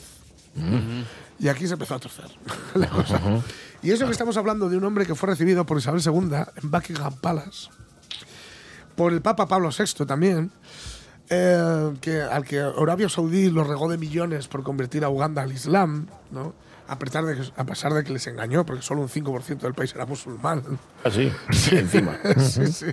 Y aquí se empezó a torcer (laughs) la cosa. Y eso que estamos hablando de un hombre que fue recibido por Isabel II en Buckingham Palace, por el Papa Pablo VI también, eh, que, al que Arabia Saudí lo regó de millones por convertir a Uganda al Islam, ¿no? a, pesar de que, a pesar de que les engañó, porque solo un 5% del país era musulmán. Así, (laughs) encima. Sí, sí.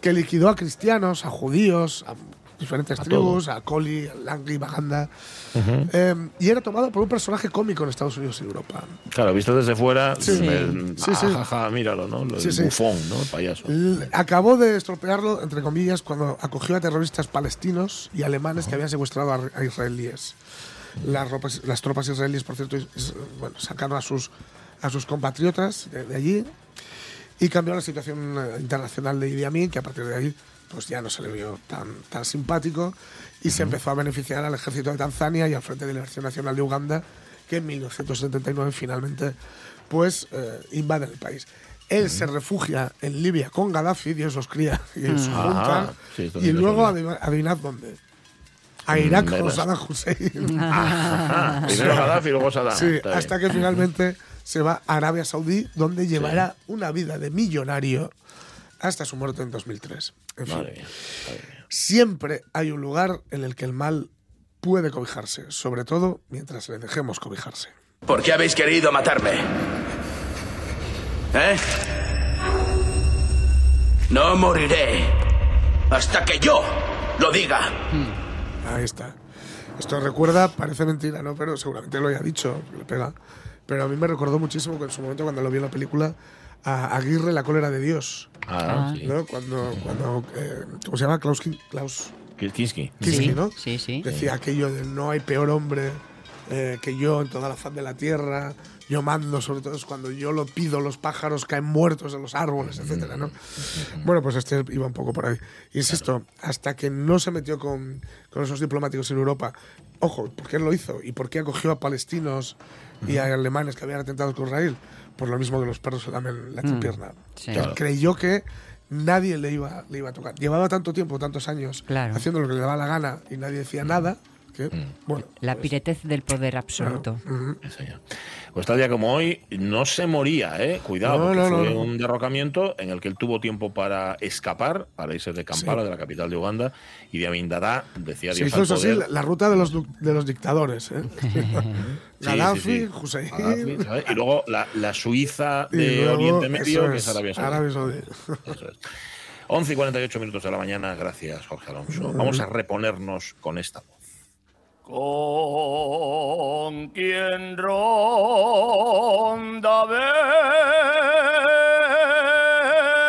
Que liquidó a cristianos, a judíos, a diferentes A tribus, a Coli, a Langley, Baganda. Eh, y era tomado por un personaje cómico en Estados Unidos y Europa. Claro, visto desde fuera, Sí. me- Sí, sí. ajaja, míralo, ¿no? El bufón, ¿no? El payaso. Acabó de estropearlo, entre comillas, cuando acogió a terroristas palestinos y alemanes que habían secuestrado a, israelíes. Las, ropas- las tropas israelíes, por cierto, bueno, sacaron a sus, a sus compatriotas de, de allí y cambió la situación eh, internacional de Idi Amin, que a partir de ahí pues ya no se le vio tan, tan simpático y se empezó a beneficiar al ejército de Tanzania y al Frente de Liberación Nacional de Uganda, que en 1979 finalmente pues eh, invaden el país. Él se refugia en Libia con Gaddafi, Dios los cría, (laughs) y en su Ajá. junta, Sí, y luego adivinad dónde. A Irak con. Saddam Hussein. (laughs) Ah, (laughs) primero Gaddafi, luego Saddam. Sí, hasta que finalmente se va a Arabia Saudí, donde llevará una vida de millonario hasta su muerte en 2003. En fin, Madre mía, madre mía. siempre hay un lugar en el que el mal puede cobijarse, sobre todo mientras le dejemos cobijarse. ¿Por qué habéis querido matarme? ¿Eh? No moriré hasta que yo lo diga. Ahí está. Esto recuerda, parece mentira, ¿no? Pero seguramente lo haya dicho, le pega. pero a mí me recordó muchísimo que en su momento cuando lo vi en la película a Aguirre, la cólera de Dios. Ah, sí. ¿no? Cuando, cuando eh, ¿cómo se llama? Klaus, Klaus Kinski. Kinski, Sí, ¿no? sí, sí. Decía aquello de no hay peor hombre eh, que yo en toda la faz de la tierra. Yo mando, sobre todo es cuando yo lo pido, los pájaros caen muertos de los árboles, etcétera, ¿no? Bueno, pues este iba un poco por ahí. Insisto, hasta que no se metió con, con esos diplomáticos en Europa, ojo, ¿por qué lo hizo? ¿Y por qué acogió a palestinos y a alemanes que habían atentado con Israel? Por lo mismo que los perros se lamen la pierna. sí. Que Claro. Creyó que nadie le iba, le iba a tocar. Llevaba tanto tiempo, tantos años, Claro. haciendo lo que le daba la gana y nadie decía nada, que, bueno, La piretez del poder absoluto. Pues tal día como hoy no se moría, ¿eh? Cuidado, No, porque no, fue no, un derrocamiento en el que él tuvo tiempo para escapar, para irse de Kampala, Sí. de la capital de Uganda, y de Amin Dada decía Dios eso así, la, la ruta de los, de los dictadores. ¿eh? (laughs) Sí, Gaddafi, sí, sí. Hussein. Y luego la, la Suiza de luego, Oriente Medio, que es Arabia Saudí. Arabia Saudí. Eso es. 11 y 48 minutos de la mañana, gracias Jorge Alonso. Vamos a reponernos con esta voz. Con quien ronda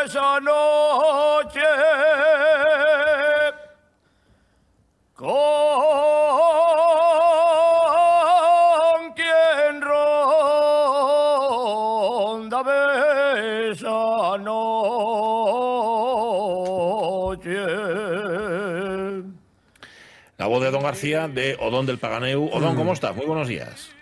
esa noche, con quien ronda esa noche. La voz de Don García de Odón del Paganeu. Odón, ¿cómo estás? Muy buenos días.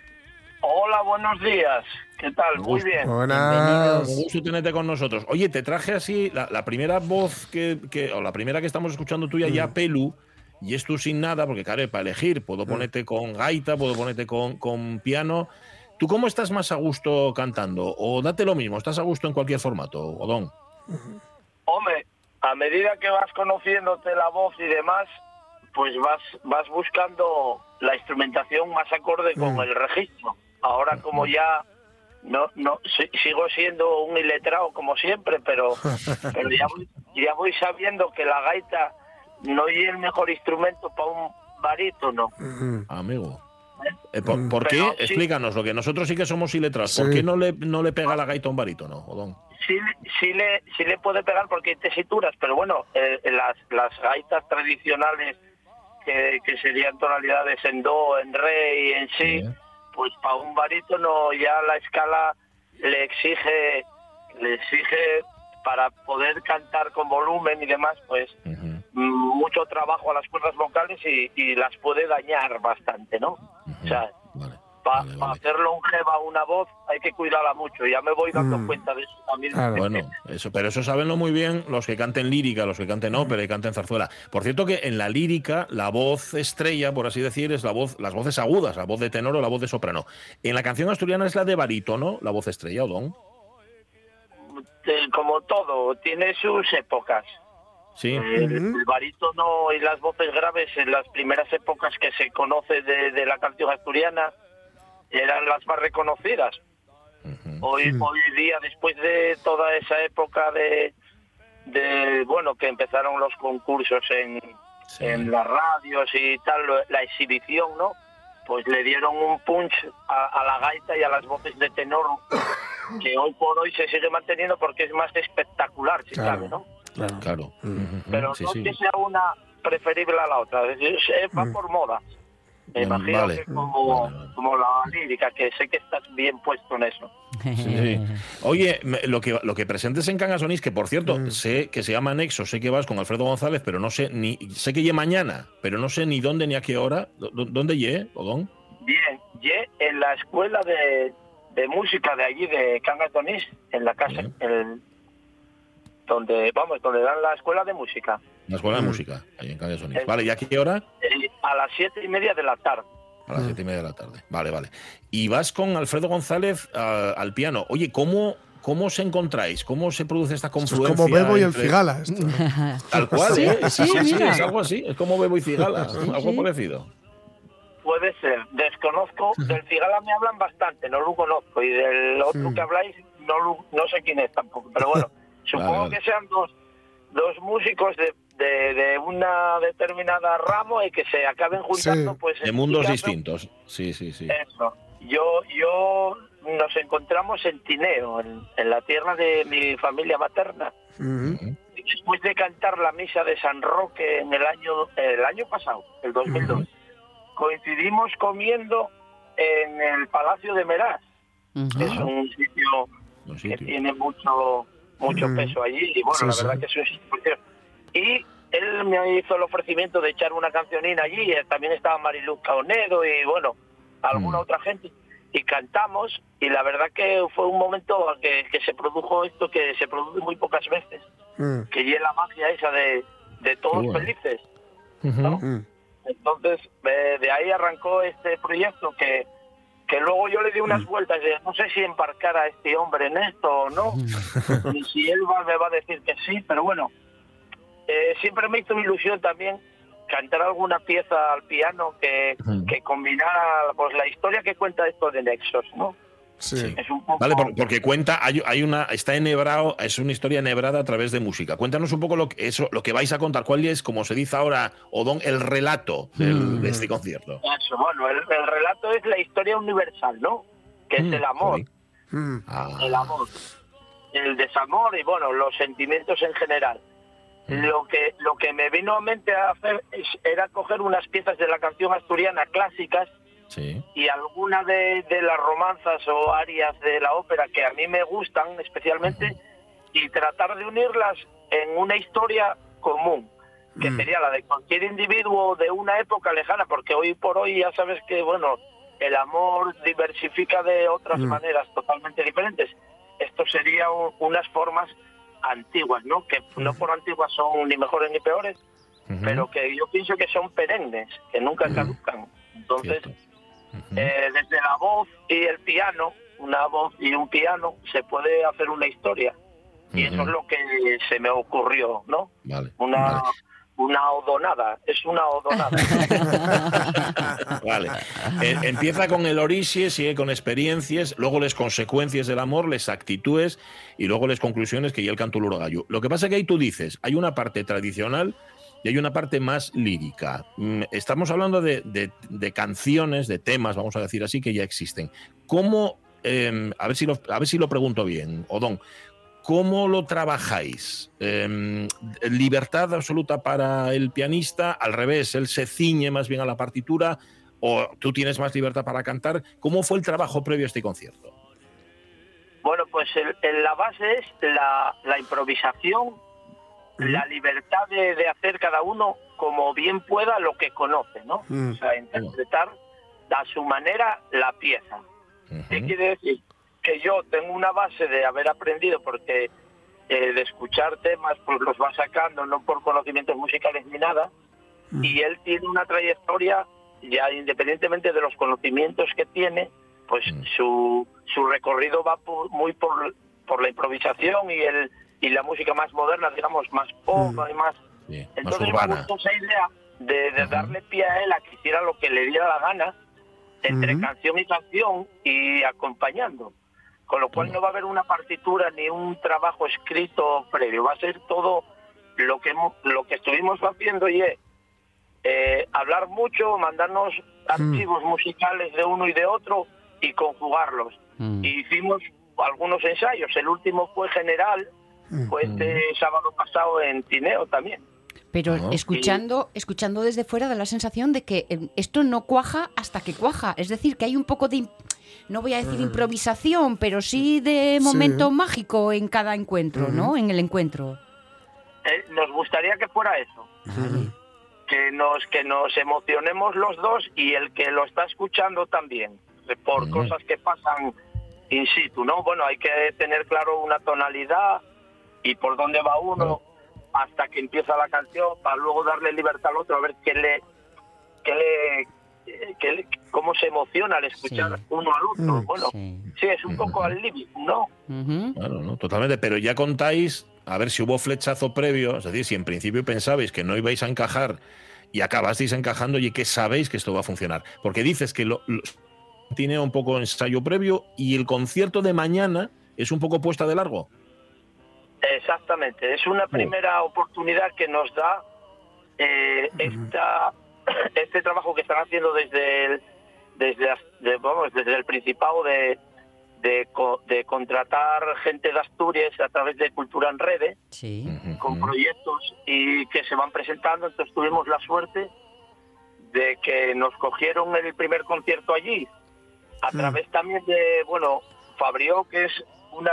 Hola, buenos días. ¿Qué tal? Muy bien. Buenas. Un gusto tenerte con nosotros. Oye, te traje así la, la primera voz que, que- o la primera que estamos escuchando tuya Mm. ya, Pelu, y es tú sin nada, porque claro, para elegir, puedo Mm. ponerte con gaita, puedo ponerte con, con piano. ¿Tú cómo estás más a gusto cantando? ¿O date lo mismo? ¿Estás a gusto en cualquier formato, Odón? Hombre, a medida que vas conociéndote la voz y demás, pues vas, vas buscando la instrumentación más acorde con Mm. el registro. Ahora como ya no, no si- sigo siendo un iletrado como siempre, pero, (laughs) pero ya, voy, ya voy sabiendo que la gaita no es el mejor instrumento para un barítono. Amigo. Eh, ¿por, Mm. por qué? Sí. Explícanos, lo que nosotros sí que somos iletrados. ¿Por qué no le, no le pega la gaita a un barítono, Odón? sí, sí le sí le puede pegar porque hay tesituras, pero bueno, eh, las, las gaitas tradicionales que, que serían tonalidades en do, en re y en si, Sí. pues para un barítono ya la escala le exige le exige para poder cantar con volumen y demás, pues mm, mucho trabajo a las cuerdas vocales y, y las puede dañar bastante, ¿no? O sea. Para Vale, vale. hacer longeva una voz hay que cuidarla mucho. Ya me voy dando Mm. cuenta de eso también. Claro. Bueno, eso, pero eso sabenlo muy bien los que canten lírica, los que canten ópera y canten zarzuela. Por cierto que en la lírica la voz estrella, por así decir, es la voz, las voces agudas, la voz de tenor o la voz de soprano. En la canción asturiana es la de barítono, la voz estrella, Odón. Eh, como todo, tiene sus épocas. Sí. Eh, El barítono y las voces graves en las primeras épocas que se conoce de, de la canción asturiana eran las más reconocidas. Hoy, hoy día, después de toda esa época de, de bueno, que empezaron los concursos en, Sí. en las radios y tal, la exhibición, ¿no? Pues le dieron un punch a, a la gaita y a las voces de tenor que hoy por hoy se sigue manteniendo porque es más espectacular, si Claro. cabe, ¿no? Claro. Pero Sí, no sí. que sea una preferible a la otra, es- va por moda. Me imagino vale. que como, Vale, vale. como la lírica, que sé que estás bien puesto en eso. Sí. Oye, me- lo que, lo que presentes en Cangasonís, que por cierto, Mm. sé que se llama Nexo, sé que vas con Alfredo González, pero no sé ni sé que lle mañana, pero no sé ni dónde ni a qué hora. ¿Dó- ¿Dónde lle, Odón? Bien, y en la escuela de, de música de allí de Cangas Donís, en la casa, el- donde, vamos, donde dan la escuela de música, La escuela de Mm. música, ahí en Cangasonís. Eh. Vale, ¿y a qué hora? eh, a las siete y media de la tarde. A las siete y media de la tarde. Vale, vale. Y vas con Alfredo González ah, al piano. Oye, ¿cómo, ¿cómo os encontráis? ¿Cómo se produce esta Esto es confluencia? como Bebo y el entre- Cigala. esto. (laughs) Tal cual, Sí, ¿eh? sí, mira. es algo así. Es como Bebo y Cigala. algo sí. parecido. Puede ser, desconozco, del Cigala me hablan bastante, no lo conozco, y del otro Sí. que habláis no, lo- no sé quién es tampoco, pero bueno, (laughs) supongo vale. que sean dos, dos músicos de, de, de una determinada ramo y que se acaben juntando Sí. pues De mundos distintos. Sí, sí, sí. Eso. Yo, yo nos encontramos en Tineo, en, en la tierra de mi familia materna. Y después de cantar la misa de San Roque en el año el año pasado, el 2002, coincidimos comiendo en el Palacio de Meraz. que Es un sitio que tiene mucho mucho peso allí y bueno, Sí, la sí. verdad que es un sitio. Y él me hizo el ofrecimiento de echar una cancionina allí, eh, también estaba Mariluz Caonedo y bueno, alguna otra gente y cantamos y la verdad que fue un momento que, que se produjo esto que se produce muy pocas veces que lleva la magia esa de, de todos bueno. felices. ¿no? Entonces, de, de ahí arrancó este proyecto que, que luego yo le di unas vueltas de no sé si embarcar a este hombre en esto o no, (laughs) y si él va, me va a decir que sí, pero bueno, eh, siempre me hizo ilusión también cantar alguna pieza al piano que, que combinara pues la historia que cuenta esto de Nexos, ¿no? Sí. Es un poco... Vale, por- porque cuenta, hay, hay una, está enhebrado, es una historia enhebrada a través de música. Cuéntanos un poco lo que, eso, lo que vais a contar. ¿Cuál es, como se dice ahora, Odón, el relato del- de este concierto? Eso, bueno, el, el relato es la historia universal, ¿no? Que Mm, es el amor, Ah, el amor, el desamor y bueno, los sentimientos en general. Lo que lo que me vino a mente a hacer era coger unas piezas de la canción asturiana clásicas sí. y alguna de, de las romanzas o arias de la ópera que a mí me gustan especialmente y tratar de unirlas en una historia común, que sería la de cualquier individuo de una época lejana, porque hoy por hoy ya sabes que, bueno, el amor diversifica de otras Mm. maneras totalmente diferentes. Esto sería un- unas formas antiguas, ¿no? Que no por antiguas son ni mejores ni peores, pero que yo pienso que son perennes, que nunca caducan. Entonces, eh, desde la voz y el piano, una voz y un piano, se puede hacer una historia. Y eso es lo que se me ocurrió, ¿no? Vale. Una, una odonada, es una odonada. (laughs) Vale. Eh, empieza con el origen, sigue con experiencias, luego les consecuencias del amor, les actitudes y luego les conclusiones que ya el canto luro gallo. Lo que pasa es que ahí tú dices, hay una parte tradicional y hay una parte más lírica. Mm, Estamos hablando de, de- canciones, de temas, vamos a decir así, que ya existen. ¿Cómo, eh, a, ver si a ver si lo pregunto bien, Odón, ¿Cómo lo trabajáis? Eh, ¿Libertad absoluta para el pianista? ¿Al revés, él se ciñe más bien a la partitura? ¿O tú tienes más libertad para cantar? ¿Cómo fue el trabajo previo a este concierto? Bueno, pues el- el- la base es la, la improvisación, la libertad de, de hacer cada uno como bien pueda lo que conoce, ¿no? Mm. O sea, interpretar a su manera la pieza. ¿Qué quiere decir? Que yo tengo una base de haber aprendido porque eh, de escuchar temas pues los va sacando, no por conocimientos musicales ni nada, y él tiene una trayectoria ya independientemente de los conocimientos que tiene, pues su, su recorrido va por- muy por, por la improvisación y el y la música más moderna, digamos, más pop y más... Entonces me urbana. gustó esa idea de, de darle pie a él a que hiciera lo que le diera la gana, entre canción y canción y acompañando. Con lo cual no va a haber una partitura ni un trabajo escrito previo, va a ser todo lo que hemos- lo que estuvimos haciendo y es eh, hablar mucho, mandarnos archivos musicales de uno y de otro y conjugarlos. Y hicimos algunos ensayos, el último fue general, fue este sábado pasado en Tineo también. Pero escuchando, escuchando desde fuera da la sensación de que eh, esto no cuaja hasta que cuaja. Es decir, que hay un poco de, no voy a decir improvisación, pero sí de Sí. momento mágico en cada encuentro, ¿no? En el encuentro. Eh, nos gustaría que fuera eso. Que nos, que nos emocionemos los dos y el que lo está escuchando también, eh, por cosas que pasan in situ, ¿no? Bueno, hay que tener claro una tonalidad y por dónde va uno hasta que empieza la canción para luego darle libertad al otro a ver qué le, qué le, le- cómo se emociona al escuchar uno al otro. Mm. Bueno, sí, es un poco al límite, ¿no? Claro, ¿no? Totalmente. Pero ya contáis, a ver si hubo flechazo previo, es decir, si en principio pensabais que no ibais a encajar y acabasteis encajando y que sabéis que esto va a funcionar. Porque dices que lo, lo- tiene un poco ensayo previo y el concierto de mañana es un poco puesta de largo. Exactamente, es una primera oportunidad que nos da eh, esta, (laughs) este trabajo que están haciendo desde el, desde, las- de- vamos, desde el Principado de, de, co- de contratar gente de Asturias a través de Cultura en Rede Sí. con proyectos y que se van presentando. Entonces tuvimos la suerte de que nos cogieron el primer concierto allí a través también de, bueno, Fabrio, que es una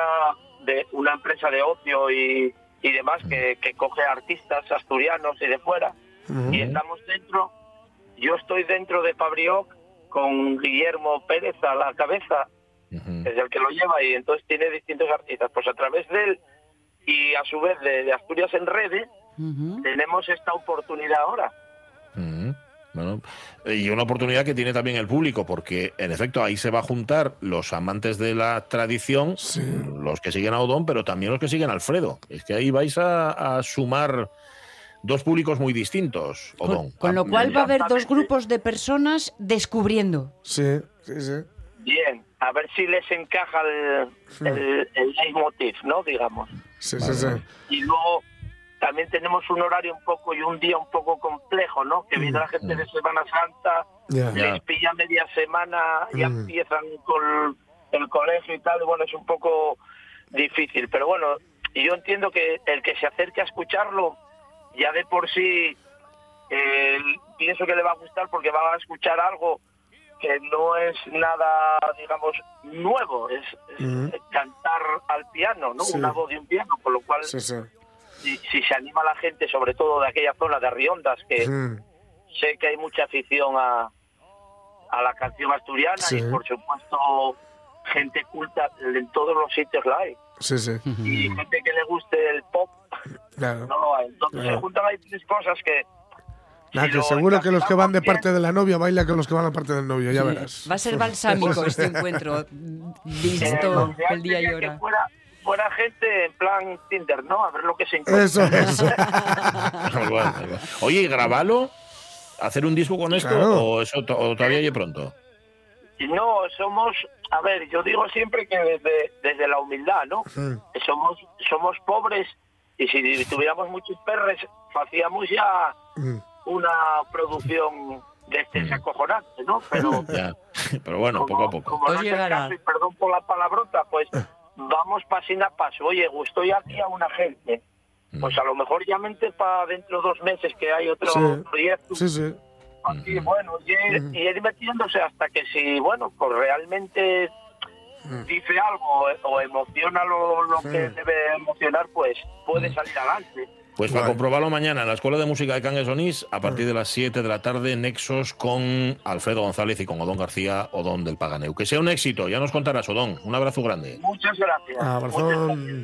de una empresa de ocio y, y demás que, que coge artistas asturianos y de fuera. Y estamos dentro, yo estoy dentro de Fabrioc con Guillermo Pérez a la cabeza, que es el que lo lleva, y entonces tiene distintos artistas. Pues a través de él y a su vez de, de Asturias en Rede, tenemos esta oportunidad ahora. Bueno, y una oportunidad que tiene también el público, porque en efecto ahí se va a juntar los amantes de la tradición, los que siguen a Odón, pero también los que siguen a Alfredo. Es que ahí vais a, a sumar dos públicos muy distintos, Odón. Con lo cual va a haber dos grupos de personas descubriendo. Sí, sí, sí. Bien, a ver si les encaja el, el, el leitmotiv, ¿no? Digamos. Sí, sí, sí. Y luego también tenemos un horario un poco y un día un poco complejo, ¿no? Que viene la gente de Semana Santa, Ya. les pilla media semana, ya Mm. empiezan con el colegio y tal, y bueno, es un poco difícil. Pero bueno, y yo entiendo que el que se acerque a escucharlo, ya de por sí, eh, pienso que le va a gustar porque va a escuchar algo que no es nada, digamos, nuevo, es, es cantar al piano, ¿no? Sí. Una voz de un piano, con lo cual, Sí, sí. si, si se anima la gente, sobre todo de aquella zona de Arriondas, que sé que hay mucha afición a, a la canción asturiana Sí. y, por supuesto, gente culta en todos los sitios la hay. Sí, sí. Y gente que le guste el pop, Claro. no lo hay. Entonces Claro. se juntan ahí tres cosas que Nada, que seguro que los que van de parte de la novia bailan con los que van de parte del novio, ya verás. Va a ser balsámico este (laughs) encuentro, visto Eh, el día y hora. que fuera, fuera gente en plan Tinder, ¿no? A ver lo que se encuentra. Eso es. (laughs) Igual, igual. Oye, ¿y grabalo? ¿Hacer un disco con esto? Claro. ¿O eso to- o todavía hay pronto? No, somos, a ver, yo digo siempre que desde, desde la humildad, ¿no? Mm. Somos, somos pobres y si tuviéramos muchos perres, hacíamos ya Mm. una producción de este acojonante, ¿no? Pero (laughs) Ya. Pero bueno, poco a poco. como no caso, y perdón por la palabrota, pues vamos pasín a paso. Oye, ya aquí a una gente. Pues a lo mejor ya mente para dentro de dos meses que hay otro Sí. proyecto. Sí, sí. Y bueno, y ir, y ir metiéndose hasta que si, bueno, pues realmente dice algo o emociona lo, lo que debe emocionar, pues puede salir adelante. Pues para comprobarlo mañana en la Escuela de Música de Cangas Onís, a partir de las 7 de la tarde, Nexos con Alfredo González y con Odón García, Odón del Paganeu. Que sea un éxito, ya nos contarás, Odón. Un abrazo grande. Muchas gracias. Abrazón.